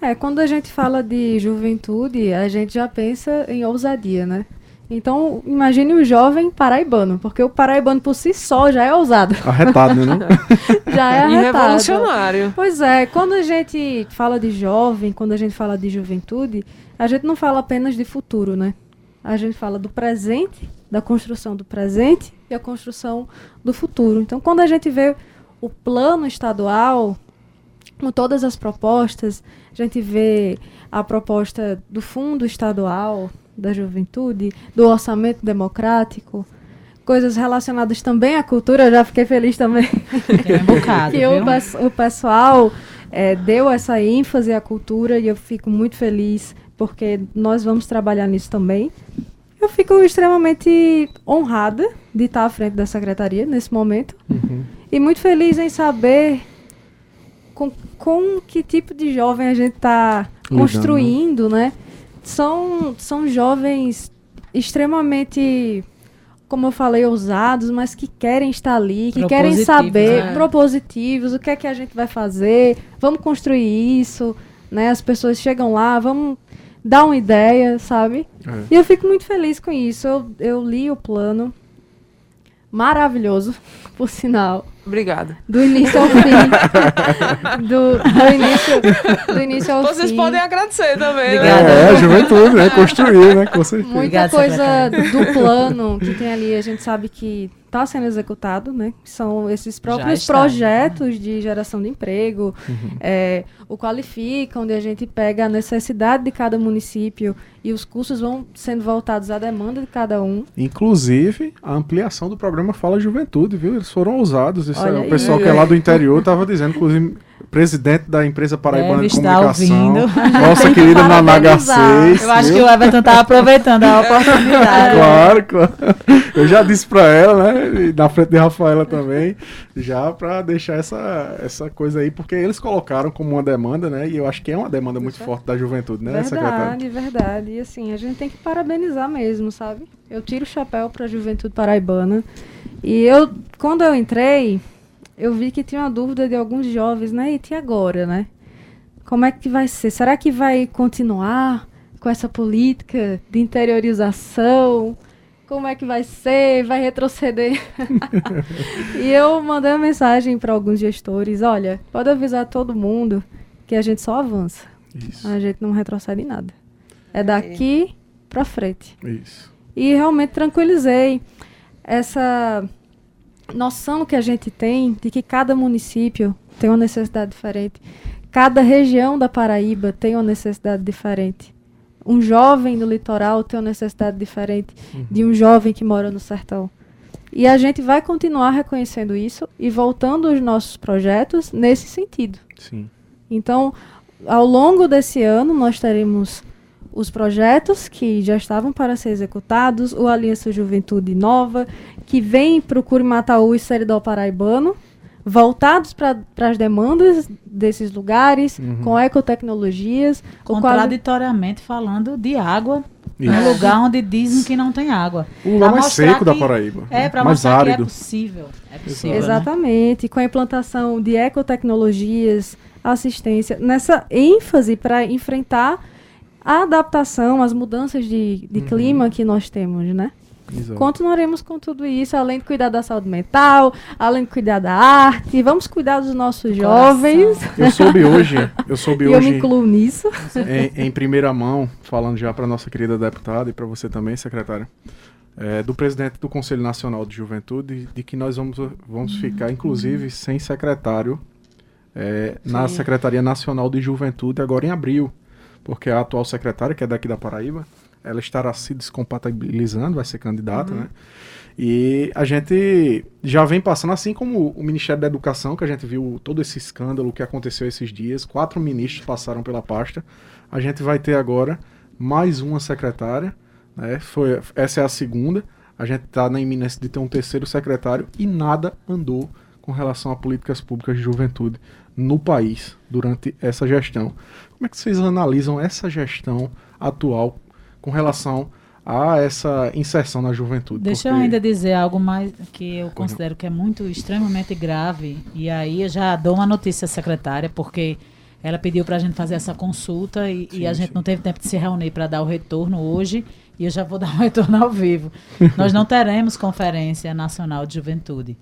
É, quando a gente fala de juventude, a gente já pensa em ousadia, né? Então, imagine o jovem paraibano, porque o paraibano por si só já é ousado,
Arretado, né? Não? [LAUGHS]
já é
e
arretado.
revolucionário.
Pois é, quando a gente fala de jovem, quando a gente fala de juventude, a gente não fala apenas de futuro, né? A gente fala do presente, da construção do presente e a construção do futuro. Então, quando a gente vê o plano estadual, com todas as propostas, a gente vê a proposta do Fundo Estadual da Juventude, do Orçamento Democrático, coisas relacionadas também à cultura, eu já fiquei feliz também
Tem um bocado, [LAUGHS]
que o, o pessoal eh, deu essa ênfase à cultura e eu fico muito feliz porque nós vamos trabalhar nisso também. Eu fico extremamente honrada de estar à frente da secretaria nesse momento
Uhum.
e muito feliz em saber com, com que tipo de jovem a gente está construindo, né? São, são jovens extremamente, como eu falei, ousados, mas que querem estar ali, que querem saber,
né?
propositivos, o que é que a gente vai fazer, vamos construir isso, né? As pessoas chegam lá, vamos dar uma ideia, sabe?
É.
E eu fico muito feliz com isso. Eu, eu li o plano. Maravilhoso, [LAUGHS] por sinal.
Obrigada.
Do início ao fim. do, do início, do início ao
Vocês
fim.
podem agradecer também, né?
Obrigada.
É, a juventude, né? Construir, né? Com certeza.
Muita
Obrigada,
coisa
secretária.
do plano que tem ali, a gente sabe que está sendo executado, né? São esses próprios
está,
projetos de geração de emprego,
Uhum.
é, o Qualifica, onde a gente pega a necessidade de cada município e os cursos vão sendo voltados à demanda de cada um.
Inclusive, a ampliação do programa Fala Juventude, viu? Eles foram ousados. Isso é, o
aí.
pessoal que é lá do interior estava dizendo, inclusive, presidente da empresa paraibana
Deve
de
estar
comunicação,
ouvindo.
nossa querida Nanaga
parabenizar.
6.
Eu acho que o Everton tá aproveitando a [LAUGHS] oportunidade.
Claro, claro. Eu já disse pra ela, né? e Na frente de Rafaela também, já pra deixar essa, essa coisa aí, porque eles colocaram como uma demanda, né? E eu acho que é uma demanda muito forte da juventude, né, secretário?
Verdade, verdade. E assim, a gente tem que parabenizar mesmo, sabe? Eu tiro o chapéu para a juventude paraibana. E eu, quando eu entrei, eu vi que tinha uma dúvida de alguns jovens, né? E agora, né? Como é que vai ser? Será que vai continuar com essa política de interiorização? Como é que vai ser? Vai retroceder? [LAUGHS] e eu mandei uma mensagem para alguns gestores: olha, pode avisar todo mundo que a gente só avança.
Isso,
A gente não retrocede em nada. É daqui pra frente.
isso.
E realmente tranquilizei essa noção que a gente tem de que cada município tem uma necessidade diferente. Cada região da Paraíba tem uma necessidade diferente. Um jovem do litoral tem uma necessidade diferente de um jovem que mora no sertão. E a gente vai continuar reconhecendo isso e voltando os nossos projetos nesse sentido.
Sim.
Então, ao longo desse ano, nós teremos os projetos que já estavam para ser executados, o Aliança Juventude Nova, que vem para o Curimataú e Seridó Paraibano, voltados para as demandas desses lugares,
Uhum.
com ecotecnologias. o qual-
Contraditoriamente falando de água,
Isso.
no lugar onde dizem que não tem água.
O lugar mais seco da
que-
Paraíba.
É, para
mais
mostrar que é
árido.
possível. É possível. né?
Exatamente, com a implantação de ecotecnologias, assistência, nessa ênfase para enfrentar a adaptação, as mudanças de, de
Uhum.
clima que nós temos, né?
Exato.
Continuaremos com tudo isso, além de cuidar da saúde mental, além de cuidar da arte, vamos cuidar dos nossos jovens.
Eu soube hoje, eu [LAUGHS] soube
E eu me
hoje
incluo nisso.
em, em primeira mão, falando já para nossa querida deputada e para você também, secretária, é, do presidente do Conselho Nacional de Juventude, de que nós vamos, vamos ficar, inclusive, sem secretário é, na. Secretaria Nacional de Juventude agora em abril, porque a atual secretária, que é daqui da Paraíba, ela estará se descompatibilizando, vai ser candidata, né? E a gente já vem passando, assim como o Ministério da Educação, que a gente viu todo esse escândalo que aconteceu esses dias, quatro ministros passaram pela pasta. A gente vai ter agora mais uma secretária, né? Foi, essa é a segunda. A gente está na iminência de ter um terceiro secretário e nada andou com relação a políticas públicas de juventude no país durante essa gestão. Como é que vocês analisam essa gestão atual com relação a essa inserção na juventude?
Deixa eu
Porque-
ainda dizer algo mais que eu considero que é muito extremamente grave. E aí eu já dou uma notícia à secretária, porque ela pediu para a gente fazer essa consulta e, e
Sim,
a gente
sim.
não teve tempo de se reunir para dar o retorno hoje. E eu já vou [LAUGHS] dar o retorno ao vivo. [LAUGHS] Nós não teremos Conferência Nacional de Juventude.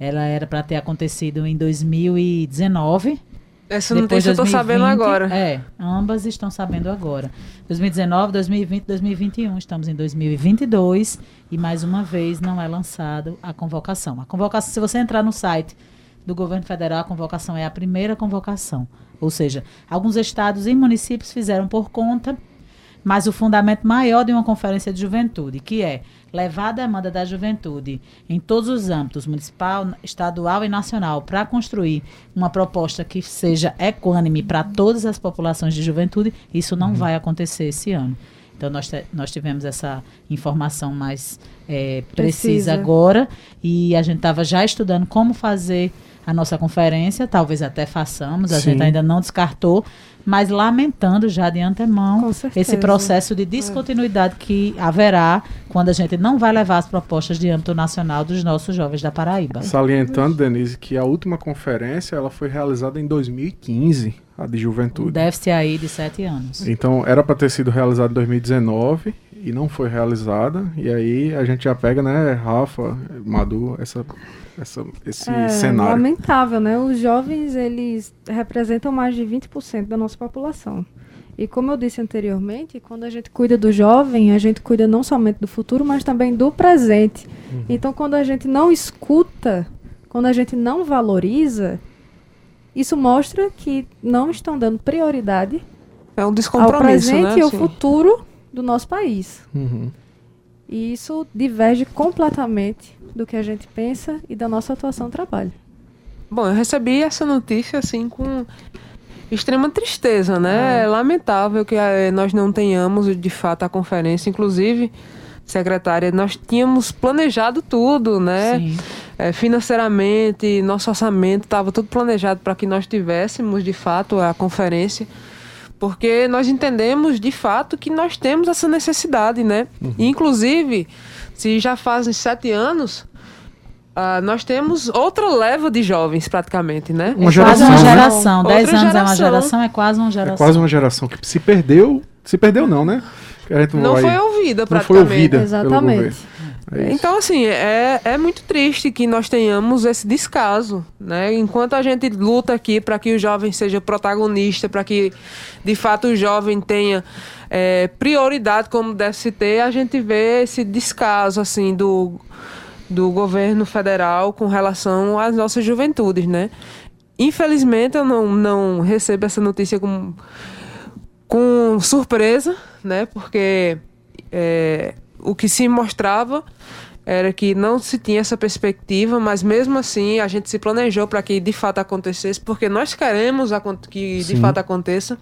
Ela era para ter acontecido em 2019.
Essa
Depois
notícia eu tô
2020,
sabendo agora.
É, ambas estão sabendo agora. 2019, 2020, 2021. Estamos em 2022 e mais uma vez não é lançado a convocação. A convocação, se você entrar no site do governo federal, a convocação é a primeira convocação. Ou seja, alguns estados e municípios fizeram por conta, mas o fundamento maior de uma conferência de juventude, que é levar a demanda da juventude em todos os âmbitos, municipal, estadual e nacional, para construir uma proposta que seja equânime para todas as populações de juventude, isso não vai acontecer esse ano. Então, nós, nós tivemos essa informação mais eh, precisa
Precisa.
agora e a gente estava já estudando como fazer a nossa conferência, talvez até façamos, a
Sim.
gente ainda não descartou, mas lamentando já de antemão esse processo de descontinuidade que haverá quando a gente não vai levar as propostas de âmbito nacional dos nossos jovens da Paraíba.
Salientando, Denise, que a última conferência ela foi realizada em 2015, a de juventude.
déficit aí de sete anos.
Então era para ter sido realizada em 2019 e não foi realizada. E aí a gente já pega, né, Rafa, Madu, essa, essa, esse
É
cenário.
lamentável, né? Os jovens, eles representam mais de 20% da nossa população. E como eu disse anteriormente, quando a gente cuida do jovem, a gente cuida não somente do futuro, mas também do presente.
Uhum.
Então, quando a gente não escuta, quando a gente não valoriza, isso mostra que não estão dando prioridade
É um
ao presente
né?
e ao
assim.
futuro do nosso país.
Uhum.
E isso diverge completamente do que a gente pensa e da nossa atuação no trabalho.
Bom, eu recebi essa notícia assim com extrema tristeza, né? É lamentável que eh, nós não tenhamos de fato a conferência, inclusive secretária, nós tínhamos planejado tudo, né?
Sim.
É, financeiramente, nosso orçamento estava tudo planejado para que nós tivéssemos de fato a conferência, porque nós entendemos de fato que nós temos essa necessidade, né? E, inclusive, se já fazem sete anos, ah, nós temos outra leva de jovens praticamente, né?
Uma
É quase uma
geração, né?
geração.
Outra
Dez anos é uma
geração.
geração, é quase uma geração.
É quase uma geração que se perdeu. Se perdeu, não, né?
Não
vai-
foi ouvida
não
praticamente.
foi ouvida.
Exatamente.
É.
Então, assim, é, é muito triste que nós tenhamos esse descaso, né? Enquanto a gente luta aqui para que o jovem seja protagonista, para que, de fato, o jovem tenha é, prioridade como deve se ter, a gente vê esse descaso, assim, do, do governo federal com relação às nossas juventudes, né? Infelizmente, eu não, não recebo essa notícia com, com surpresa, né? Porque é, o que se mostrava era que não se tinha essa perspectiva, mas mesmo assim a gente se planejou para que de fato acontecesse, porque nós queremos que de
Sim.
fato aconteça.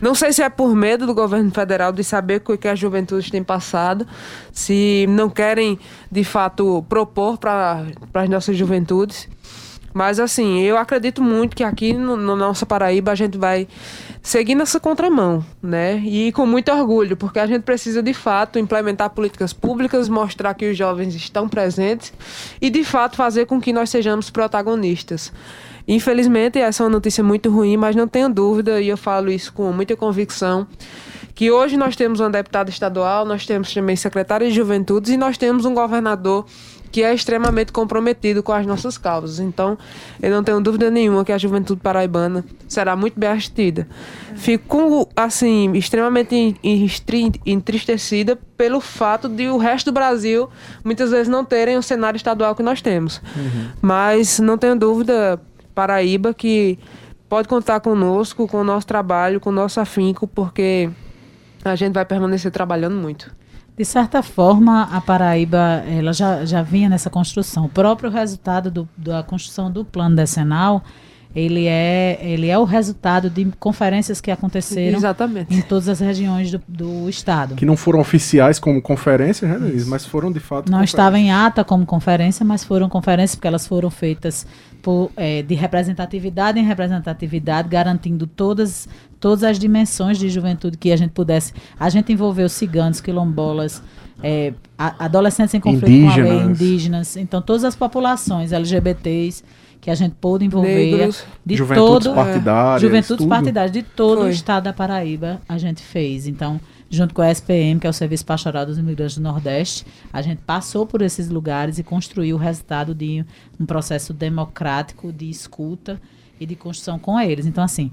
Não sei se é por medo do governo federal de saber o que a juventude tem passado, se não querem de fato propor para as nossas juventudes. Mas assim, eu acredito muito que aqui no, no nossa Paraíba a gente vai seguir nessa contramão, né? E com muito orgulho, porque a gente precisa de fato implementar políticas públicas, mostrar que os jovens estão presentes e de fato fazer com que nós sejamos protagonistas. Infelizmente, essa é uma notícia muito ruim, mas não tenha dúvida, e eu falo isso com muita convicção, que hoje nós temos uma deputada estadual, nós temos também secretária de juventudes e nós temos um governador que é extremamente comprometido com as nossas causas. Então, eu não tenho dúvida nenhuma que a juventude paraibana será muito bem assistida. Fico, assim, extremamente entristecida pelo fato de o resto do Brasil muitas vezes não terem o cenário estadual que nós temos. Mas não tenho dúvida, Paraíba, que pode contar conosco, com o nosso trabalho, com o nosso afinco, porque a gente vai permanecer trabalhando muito.
De certa forma, a Paraíba ela já, já vinha nessa construção. O próprio resultado do- da construção do plano decenal, ele é, ele é o resultado de conferências que aconteceram
Exatamente.
em todas as regiões do, do estado.
Que não foram oficiais como conferências, né? Mas foram de fato.
Não estava em ata como conferência, mas foram conferências porque elas foram feitas por, eh, de representatividade em representatividade, garantindo todas, todas as dimensões de juventude que a gente pudesse. A gente envolveu ciganos, quilombolas, a- adolescentes em conflito com a lei,
Indígenas.
indígenas, então todas as populações LGBTs que a gente pôde envolver
Negros.
de
Juventudes
todo
partidárias.
Juventudes
tudo.
partidárias de todo o
Foi.
estado da Paraíba a gente fez. Então, junto com a SPM, que é o Serviço Pastoral dos Imigrantes do Nordeste, a gente passou por esses lugares e construiu o resultado de um processo democrático de escuta e de construção com eles. Então, assim,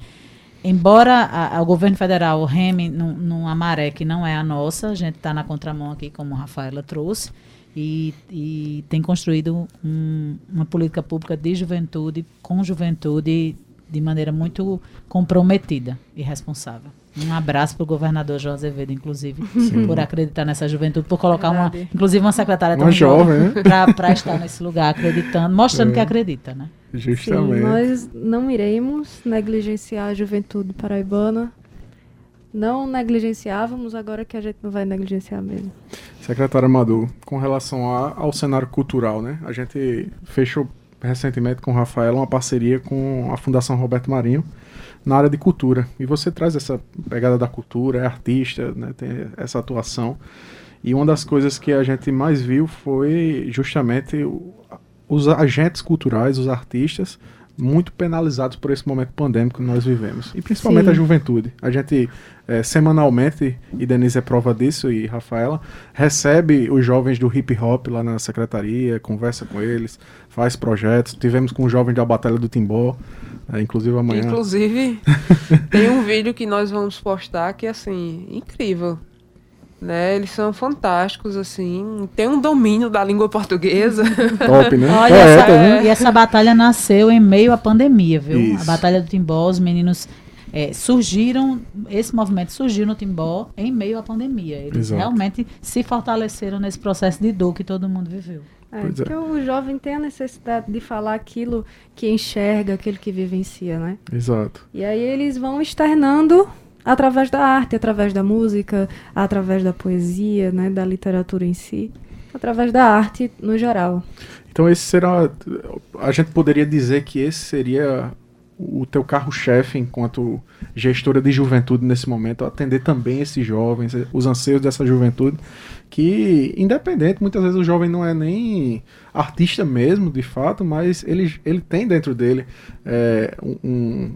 embora a- a- o governo federal reme num- numa maré que não é a nossa, a gente está na contramão aqui, como a Rafaela trouxe, e, e tem construído um- uma política pública de juventude, com juventude, de maneira muito comprometida e responsável. Um abraço para o governador João Azevedo, inclusive, por acreditar nessa juventude, por colocar uma,
Verdade.
inclusive uma secretária tão
Uma jovem, né?
para estar nesse lugar, acreditando, mostrando que acredita, né?
Sim,
Justamente.
nós não iremos negligenciar a juventude paraibana. Não negligenciávamos, agora que a gente não vai negligenciar mesmo.
Secretário Amador, com relação a- ao cenário cultural, né? A gente fechou recentemente com o Rafael uma parceria com a Fundação Roberto Marinho na área de cultura. E você traz essa pegada da cultura, é artista, né? tem essa atuação. E uma das coisas que a gente mais viu foi justamente os agentes culturais, os artistas, muito penalizados por esse momento pandêmico que nós vivemos. E principalmente
Sim.
a juventude. A gente, eh, semanalmente, e Denise é prova disso, e Rafaela, recebe os jovens do hip hop lá na secretaria, conversa com eles, faz projetos. Tivemos com os jovens da Batalha do Timbó, eh, inclusive amanhã.
Inclusive, [LAUGHS] tem um vídeo que nós vamos postar que é assim, incrível. Né? Eles são fantásticos, assim. Tem um domínio da língua portuguesa. [LAUGHS]
Top, né?
Olha,
Poeta,
essa,
né?
e essa batalha nasceu em meio à pandemia, viu?
Isso.
A Batalha do Timbó, os meninos eh, surgiram, esse movimento surgiu no Timbó em meio à pandemia. Eles
Exato.
realmente se fortaleceram nesse processo de dor que todo mundo viveu.
É,
Pois é.
porque o jovem tem a necessidade de falar aquilo que enxerga, aquilo que vivencia, né?
Exato.
E aí eles vão externando através da arte, através da música, através da poesia, né, da literatura em si, através da arte no geral.
Então esse será. A gente poderia dizer que esse seria o teu carro-chefe enquanto gestora de juventude nesse momento, atender também esses jovens, os anseios dessa juventude, que independente, muitas vezes o jovem não é nem artista mesmo, de fato, mas ele, ele tem dentro dele é, um, um-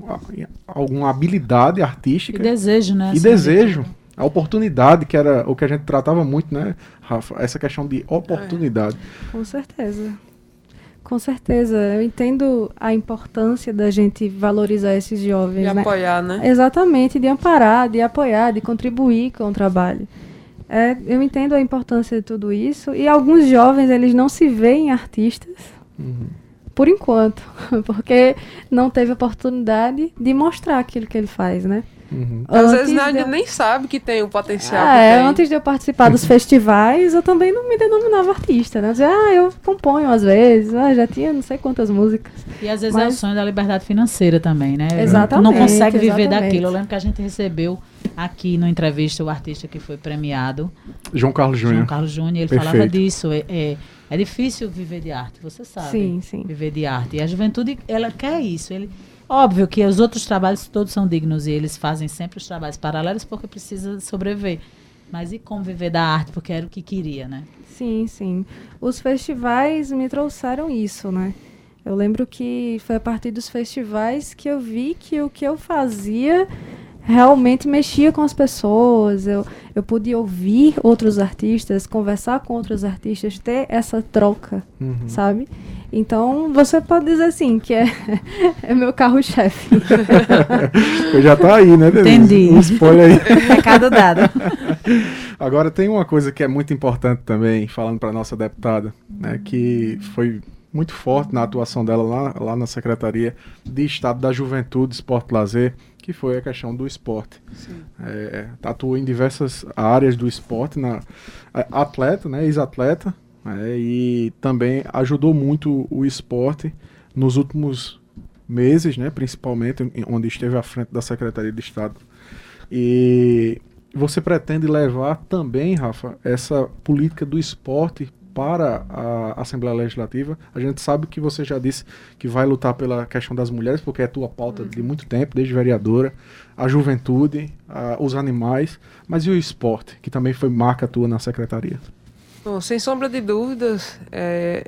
alguma habilidade
E
artística
desejo, né?
e
assim,
desejo. A oportunidade, que era o que a gente tratava muito, né, Rafa? Essa questão de oportunidade.
Com certeza. Com certeza. Eu entendo a importância da gente valorizar esses jovens,
E
né?
apoiar, né?
Exatamente, de amparar, de apoiar, de contribuir com o trabalho. É, eu entendo a importância de tudo isso. E alguns jovens, eles não se veem artistas,
Uhum.
por enquanto, [LAUGHS] porque não teve oportunidade de mostrar aquilo que ele faz, né?
Uhum.
Às vezes não,
de eu-
nem sabe que tem o potencial
Ah, é,
tem.
antes de eu participar dos [LAUGHS] festivais, eu também não me denominava artista, né? Eu dizia, ah, eu componho às vezes, ah, já tinha não sei quantas músicas.
E às vezes é o
Mas-
sonho da liberdade financeira também, né?
Exatamente,
Não consegue viver
exatamente.
daquilo. Eu lembro que a gente recebeu aqui no entrevista o artista que foi premiado,
João Carlos
João
Júnior.
Carlos Júnior, ele
Perfeito.
falava disso. É, é, é difícil viver de arte, você sabe.
Sim, sim.
Viver de arte. E a juventude, ela quer isso. Ele, óbvio que os outros trabalhos todos são dignos e eles fazem sempre os trabalhos paralelos porque precisa sobreviver. Mas e como viver da arte? Porque era o que queria, né?
Sim, sim. Os festivais me trouxeram isso, né? Eu lembro que foi a partir dos festivais que eu vi que o que eu fazia realmente mexia com as pessoas. Eu, eu podia ouvir outros artistas, conversar com outros artistas, ter essa troca,
Uhum.
sabe? Então, você pode dizer assim, que é, [LAUGHS] é meu carro-chefe. [LAUGHS]
Eu já tá aí, né, Denise?
Entendi.
Um spoiler aí. [LAUGHS]
Recado dado.
Agora tem uma coisa que é muito importante também, falando para nossa deputada, né, que foi muito forte na atuação dela lá, lá na Secretaria de Estado da Juventude, Esporte e Lazer, que foi a questão do esporte. É, atuou em diversas áreas do esporte, na, é, atleta, né, ex-atleta, né, e também ajudou muito o esporte nos últimos meses, né, principalmente onde esteve à frente da Secretaria de Estado. E você pretende levar também, Rafa, essa política do esporte para a Assembleia Legislativa? A gente sabe que você já disse que vai lutar pela questão das mulheres, porque é tua pauta de muito tempo, desde vereadora, a juventude, a- os animais, mas e o esporte, que também foi marca tua na secretaria?
Bom, sem sombra de dúvidas, é,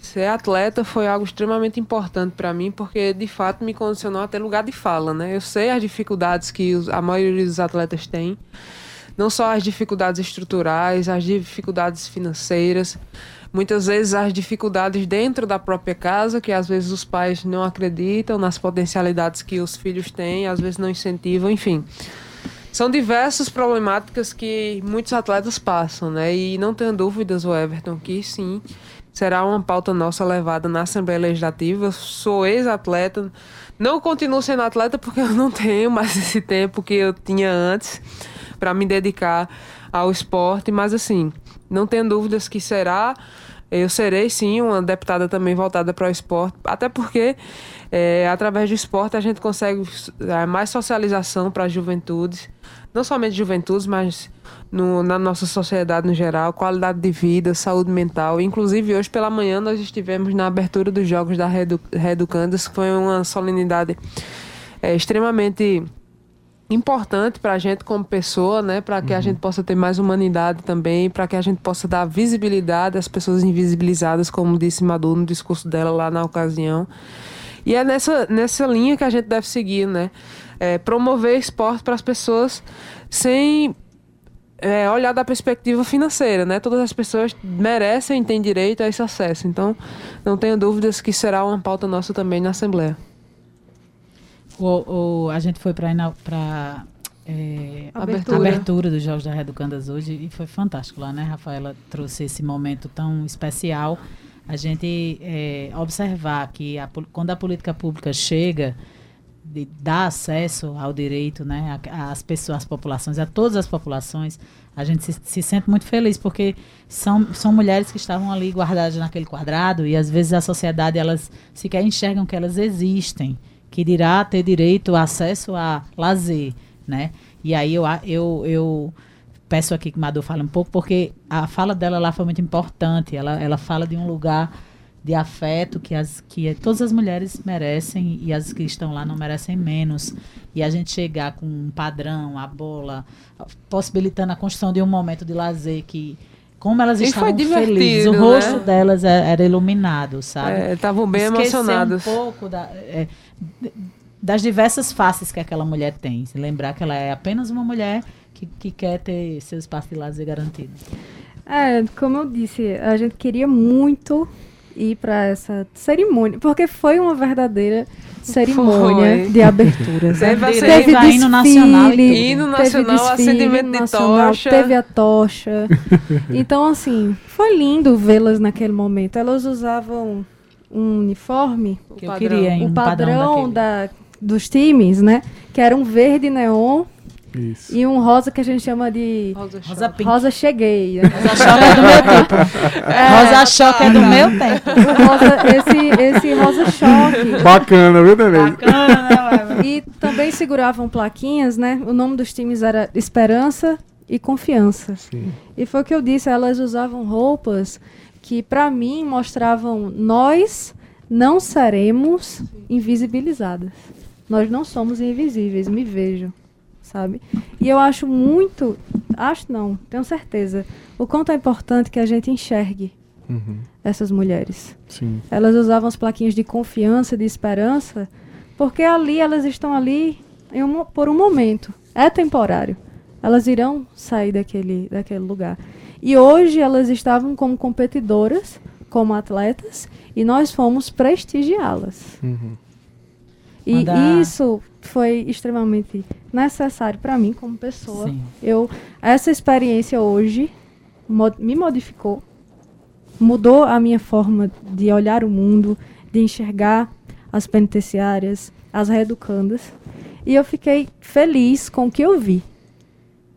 ser atleta foi algo extremamente importante para mim, porque de fato me condicionou a ter lugar de fala, né? Eu sei as dificuldades que a maioria dos atletas tem, não só as dificuldades estruturais, as dificuldades financeiras, muitas vezes as dificuldades dentro da própria casa, que às vezes os pais não acreditam nas potencialidades que os filhos têm, às vezes não incentivam, enfim. São diversas problemáticas que muitos atletas passam, né? E não tenho dúvidas, o Everton, que sim, será uma pauta nossa levada na Assembleia Legislativa. Sou ex-atleta, não continuo sendo atleta porque eu não tenho mais esse tempo que eu tinha antes para me dedicar ao esporte, mas assim, não tenho dúvidas que será. Eu serei sim uma deputada também voltada para o esporte, até porque é, através do esporte a gente consegue é, mais socialização para as juventudes, não somente juventudes, mas no- na nossa sociedade no geral, qualidade de vida, saúde mental. Inclusive hoje pela manhã nós estivemos na abertura dos jogos da Redu, que foi uma solenidade é, extremamente importante para a gente como pessoa, né, para que a gente possa ter mais humanidade também, para que a gente possa dar visibilidade às pessoas invisibilizadas, como disse Maduro no discurso dela lá na ocasião. E é nessa, nessa linha que a gente deve seguir, né? É, promover esporte para as pessoas sem é, olhar da perspectiva financeira, né? Todas as pessoas merecem e têm direito a esse acesso. Então, não tenho dúvidas que será uma pauta nossa também na Assembleia.
O, o- a gente foi para é,
Abertura.
abertura dos Jogos da Reducandas hoje e foi fantástico lá, né? Rafaela trouxe esse momento tão especial. A gente é, observar que a quando a política pública chega de dar acesso ao direito, né, às pessoas, às populações, a todas as populações, a gente se, se, sente muito feliz porque são, são mulheres que estavam ali guardadas naquele quadrado e às vezes a sociedade elas sequer enxergam que elas existem, que dirá ter direito acesso a lazer, né? E aí eu, eu, eu peço aqui que Madu fale um pouco porque a fala dela lá foi muito importante. Ela, ela fala de um lugar de afeto que, as, que todas as mulheres merecem e as que estão lá não merecem menos. E a gente chegar com um padrão, a bola, possibilitando a construção de um momento de lazer que como elas e estavam felizes, o né? rosto delas é, era iluminado, sabe?
Estavam é, bem Esquecer emocionadas.
um pouco da, é, das diversas faces que aquela mulher tem. Se lembrar que ela é apenas uma mulher que, que quer ter seu espaço de lazer garantido.
É, como eu disse, a gente queria muito ir para essa cerimônia, porque foi uma verdadeira cerimônia foi. de abertura.
Teve, teve desfile, hino nacional,
hino nacional, desfile, acendimento de nacional, tocha.
Teve a tocha. então, assim, foi lindo vê-las naquele momento. Elas usavam um uniforme,
que eu queria,
um padrão, padrão da, dos times, né? Que era um verde neon isso. E um rosa que a gente chama de.
Rosa, rosa.
Rosa cheguei. [LAUGHS]
Rosa choque é do meu tempo. É, rosa choque é do meu tempo.
Rosa, esse, esse rosa choque.
Bacana, viu, Denise?
Bacana, né, E também seguravam plaquinhas, né? O nome dos times era Esperança e Confiança. Sim. E foi o que eu disse, elas usavam roupas que, para mim, mostravam nós não seremos invisibilizadas. Nós não somos invisíveis, me vejo sabe? E eu acho muito, acho não, tenho certeza, o quanto é importante que a gente enxergue uhum. essas mulheres.
Sim.
Elas usavam as plaquinhas de confiança, de esperança, porque ali elas estão ali um, por um momento, é temporário. Elas irão sair daquele, daquele lugar. E hoje elas estavam como competidoras, como atletas, e nós fomos prestigiá-las. Uhum. E Mandar... isso foi extremamente necessário para mim como pessoa. Sim. Eu essa experiência hoje mod, me modificou, mudou a minha forma de olhar o mundo, de enxergar as penitenciárias, as reeducandas, e eu fiquei feliz com o que eu vi.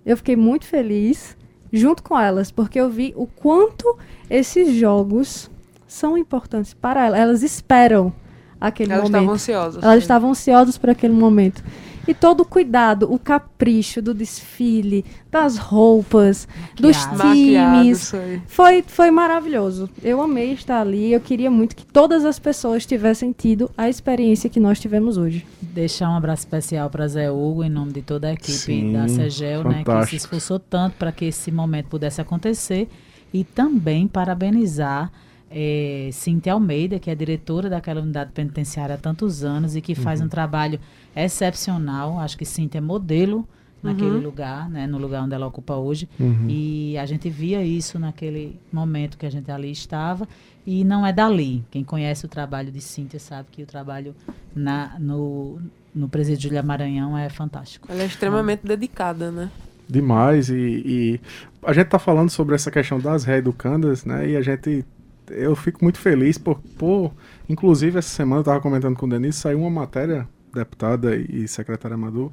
Eu fiquei muito feliz junto com elas, porque eu vi o quanto esses jogos são importantes para elas. Elas esperam aquele
Elas
momento.
Estavam ansiosas,
Elas sim. estavam ansiosas por aquele momento. E todo o cuidado, o capricho do desfile, das roupas, dos times, foi, foi maravilhoso. Eu amei estar ali. Eu queria muito que todas as pessoas tivessem tido a experiência que nós tivemos hoje.
Deixar um abraço especial para Zé Hugo, em nome de toda a equipe Sim, da CEGEL, né, que se esforçou tanto para que esse momento pudesse acontecer. E também parabenizar é, Cintia Almeida, que é diretora daquela unidade penitenciária há tantos anos e que faz uhum. um trabalho excepcional. Acho que Cintia é modelo naquele uhum. lugar, né, no lugar onde ela ocupa hoje. Uhum. E a gente via isso naquele momento que a gente ali estava. E não é dali. Quem conhece o trabalho de Cíntia sabe que o trabalho na, no, no Presídio Julia Maranhão é fantástico.
Ela é extremamente dedicada, né?
Demais. E, e a gente está falando sobre essa questão das reeducandas, né? E a gente eu fico muito feliz por, por inclusive essa semana eu estava comentando com o Denise, saiu uma matéria deputada e secretária Madu,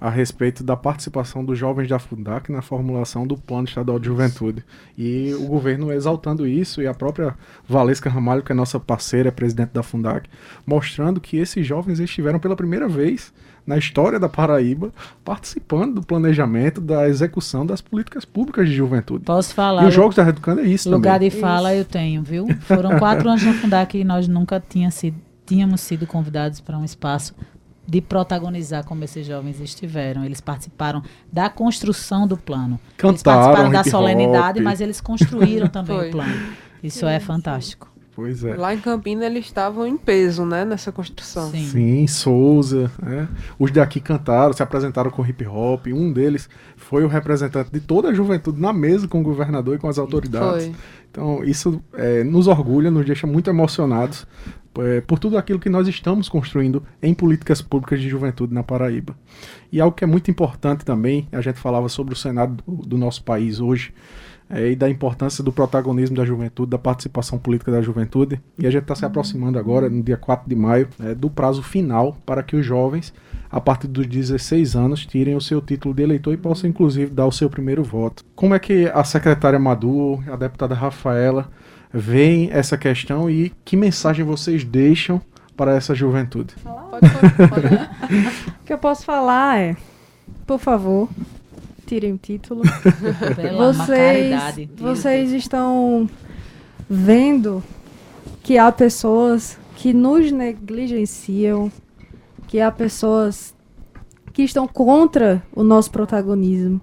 a respeito da participação dos jovens da Fundac na formulação do Plano Estadual de Juventude. E o governo exaltando isso, e a própria Valesca Ramalho, que é nossa parceira, presidente da Fundac, mostrando que esses jovens estiveram pela primeira vez na história da Paraíba, participando do planejamento, da execução das políticas públicas de juventude.
Posso falar?
E os Jogos da Reeducando é isso
Lugar
também.
de fala
isso.
eu tenho, viu? Foram quatro anos na Fundac e nós nunca tinha sido, tínhamos sido convidados para um espaço de protagonizar como esses jovens estiveram. Eles participaram da construção do plano.
Cantaram,
eles participaram da solenidade, mas eles construíram [LAUGHS] também o plano. Isso é fantástico.
Pois é.
Lá em Campina eles estavam em peso, né, nessa construção.
Sim, Sim Souza, né? Os daqui cantaram, se apresentaram com hip hop. Um deles foi o representante de toda a juventude na mesa com o governador e com as autoridades. Foi. Então isso é, nos orgulha, nos deixa muito emocionados é, por tudo aquilo que nós estamos construindo em políticas públicas de juventude na Paraíba. E algo que é muito importante também, a gente falava sobre o Senado do, do nosso país hoje, é, e da importância do protagonismo da juventude, da participação política da juventude. E a gente está se aproximando agora, no dia 4 de maio, é, do prazo final para que os jovens, a partir dos 16 anos, tirem o seu título de eleitor e possam, inclusive, dar o seu primeiro voto. Como é que a secretária Madu, a deputada Rafaela, veem essa questão e que mensagem vocês deixam para essa juventude?
Pode, pode, pode. [LAUGHS] o que eu posso falar é, por favor, tirem o título. [LAUGHS]
Pela
vocês,
caridade.
vocês estão vendo que há pessoas que nos negligenciam, que há pessoas que estão contra o nosso protagonismo.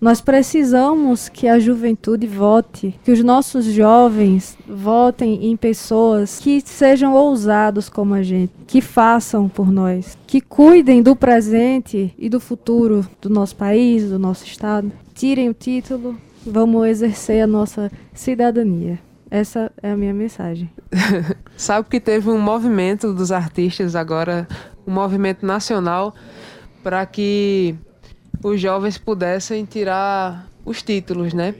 Nós precisamos que a juventude vote, que os nossos jovens votem em pessoas que sejam ousados como a gente, que façam por nós, que cuidem do presente e do futuro do nosso país, do nosso estado. Tirem o título, vamos exercer a nossa cidadania. Essa é a minha mensagem. [LAUGHS]
Sabe que teve um movimento dos artistas agora, um movimento nacional, para que os jovens pudessem tirar os títulos, né?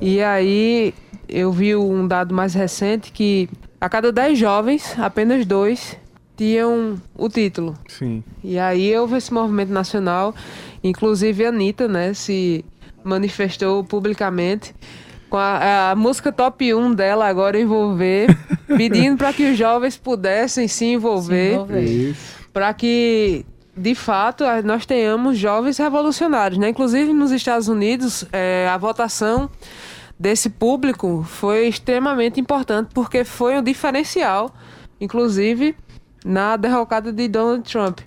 E aí eu vi um dado mais recente que a cada 10 jovens, apenas dois tinham o título.
Sim.
E aí houve esse movimento nacional, inclusive a Anitta, né, se manifestou publicamente com a, a música top 1 dela agora envolver, [LAUGHS] pedindo para que os jovens pudessem se envolver,
Se envolver.
Isso.
para que de fato nós tenhamos jovens revolucionários, né? Inclusive nos Estados Unidos, eh, a votação desse público foi extremamente importante porque foi um diferencial, inclusive na derrocada de Donald Trump.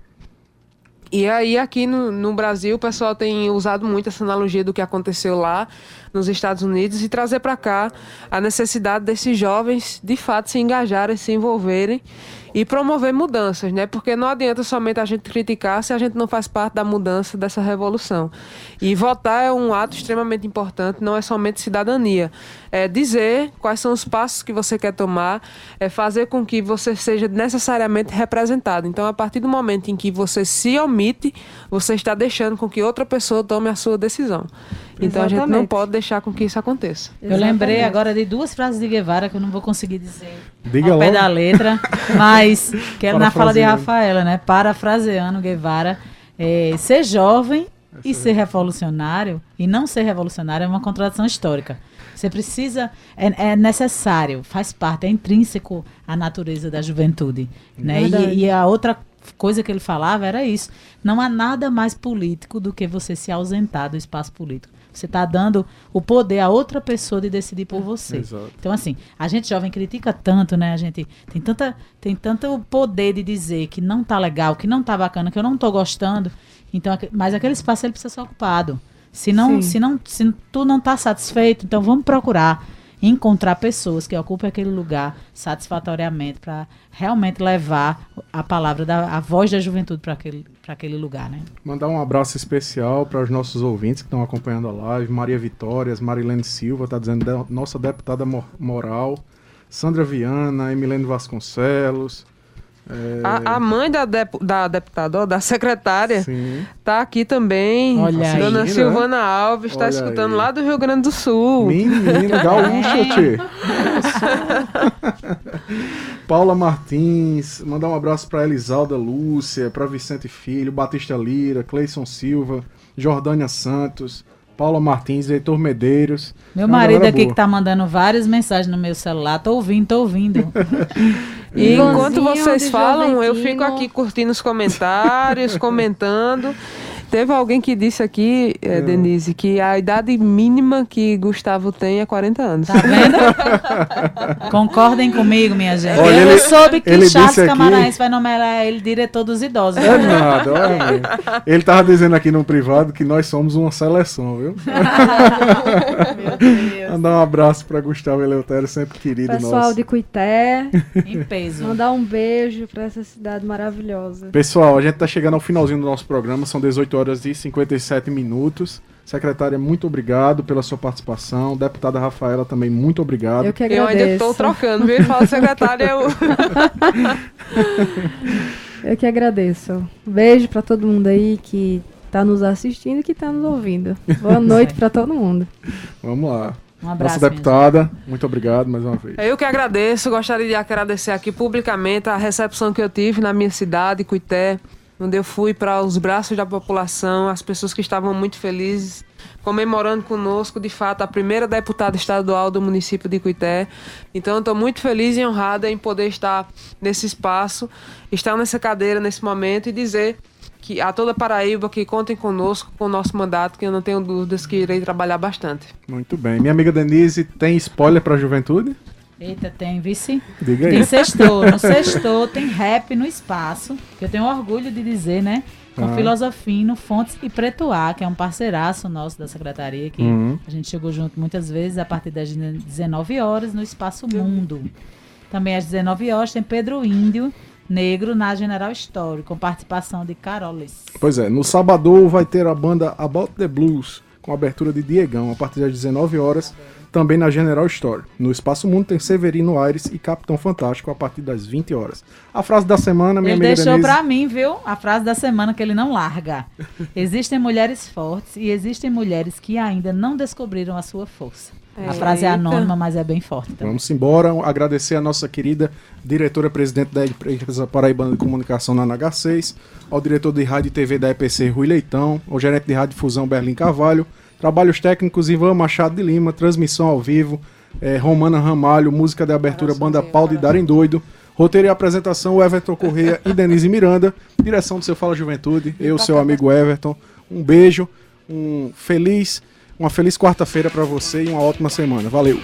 E aí, aqui no, no Brasil, o pessoal tem usado muito essa analogia do que aconteceu lá nos Estados Unidos e trazer para cá a necessidade desses jovens, de fato, se engajarem, se envolverem e promover mudanças, né? Porque não adianta somente a gente criticar se a gente não faz parte da mudança dessa revolução. E votar é um ato extremamente importante, não é somente cidadania. É dizer quais são os passos que você quer tomar, é fazer com que você seja necessariamente representado. Então, a partir do momento em que você se omite, você está deixando com que outra pessoa tome a sua decisão. Então, a gente não
Exatamente.
pode deixar com que isso aconteça.
Eu lembrei
Exatamente.
agora de duas frases de Guevara que eu não vou conseguir dizer
Diga
ao pé
logo.
da letra, mas que é na fala de. Rafaela, né? Parafraseando Guevara, é, ser jovem e ser revolucionário e não ser revolucionário é uma contradição histórica. Você precisa, é, é necessário, faz parte, é intrínseco à natureza da juventude. Né?
Verdade.
E, e a outra coisa que ele falava era isso. Não há nada mais político do que você se ausentar do espaço político. Você está dando o poder a outra pessoa de decidir por você.
Exato.
Então, assim, a gente jovem critica tanto, né? A gente tem, tanta, tem tanto poder de dizer que não tá legal, que não tá bacana, que eu não tô gostando. Então, mas aquele espaço ele precisa ser ocupado. Se não,
Sim.
se não, se tu não tá satisfeito, então vamos procurar encontrar pessoas que ocupem aquele lugar satisfatoriamente para realmente levar a palavra da a voz da juventude para aquele para aquele lugar, né?
Mandar um abraço especial para os nossos ouvintes que estão acompanhando a live. Maria Vitórias, Marilene Silva, tá dizendo nossa deputada mo- moral. Sandra Viana, Emilene Vasconcelos. É,
A, a mãe da, dep- da deputada, ó, da secretária,
Sim.
tá aqui também.
Olha aí.
Dona
Assistindo,
Silvana Alves está escutando
aí.
lá do Rio Grande do Sul.
Menina, gaúcha, [LAUGHS] tchê. Paula Martins, mandar um abraço para Elisalda Lúcia, para Vicente Filho, Batista Lira, Cleison Silva, Jordânia Santos, Paula Martins, Heitor Medeiros.
Meu
É
marido aqui
boa.
que tá mandando várias mensagens no meu celular, tô ouvindo, tô ouvindo. [LAUGHS]
E enquanto vocês falam, eu fico aqui curtindo os comentários, comentando. [LAUGHS] Teve alguém que disse aqui, eh, Denise, que a idade mínima que Gustavo tem é 40 anos.
Tá vendo? [LAUGHS] Concordem comigo, minha gente.
Olha,
eu
ele-
soube que
ele
Charles
disse aqui-
vai nomear ele diretor dos idosos.
É nada, olha aí. Ele tava dizendo aqui no privado que nós somos uma seleção, viu? [LAUGHS]
Meu Deus.
Mandar um abraço para Gustavo Eleutério, sempre querido
Pessoal
nosso.
de Cuité,
Em peso.
mandar um beijo para essa cidade maravilhosa.
Pessoal, a gente tá chegando ao finalzinho do nosso programa, são 18 horas e 57 minutos. Secretária, muito obrigado pela sua participação. Deputada Rafaela também, muito obrigado.
Eu que
Eu
agradeço.
ainda estou trocando, viu? Ele fala secretária, eu... [LAUGHS]
Eu que agradeço. Beijo para todo mundo aí que tá nos assistindo e que tá nos ouvindo. Boa [LAUGHS] noite para todo mundo.
Vamos lá.
Um abraço.
Nossa deputada, muito obrigado mais uma vez.
Eu que agradeço, gostaria de agradecer aqui publicamente a recepção que eu tive na minha cidade, Cuité, onde eu fui para os braços da população, as pessoas que estavam muito felizes, comemorando conosco, de fato, a primeira deputada estadual do município de Cuité. Então, estou muito feliz e honrada em poder estar nesse espaço, estar nessa cadeira nesse momento e dizer que a toda Paraíba que contem conosco com o nosso mandato, que eu não tenho dúvidas que irei trabalhar bastante.
Muito bem. Minha amiga Denise, tem spoiler para a juventude?
Eita, tem, vice?
Diga aí.
Tem sextou. No [LAUGHS] sextou tem rap no espaço, que eu tenho orgulho de dizer, né? Com
Ah.
Filosofino, Fontes e Pretuá, que é um parceiraço nosso da secretaria, que
Uhum.
a gente chegou junto muitas vezes a partir das 19 horas no Espaço Mundo. Também às 19 horas tem Pedro Índio Negro na General Story, com participação de Carolis.
Pois é, no sábado vai ter a banda About the Blues, com abertura de Diegão, a partir das 19 horas, também na General Store. No Espaço Mundo tem Severino Aires e Capitão Fantástico, a partir das 20 horas. A frase da semana, minha
Ele
amiga
deixou
Denise...
pra mim, viu? A frase da semana que ele não larga. [LAUGHS] Existem mulheres fortes e existem mulheres que ainda não descobriram a sua força. A frase é anônima, mas é bem forte também.
Vamos embora, agradecer a nossa querida diretora-presidente da empresa Paraibana de Comunicação na NH6, ao diretor de rádio e TV da EPC Rui Leitão, ao gerente de rádio Fusão Berlim Carvalho, trabalhos técnicos Ivan Machado de Lima, transmissão ao vivo, eh, Romana Ramalho, música de abertura Banda Pau de Darem Doido, roteiro e apresentação Everton Correia e Denise Miranda, direção do Seu Fala Juventude, eu, seu amigo Everton, um beijo, um feliz, uma feliz quarta-feira para você e uma ótima semana. Valeu!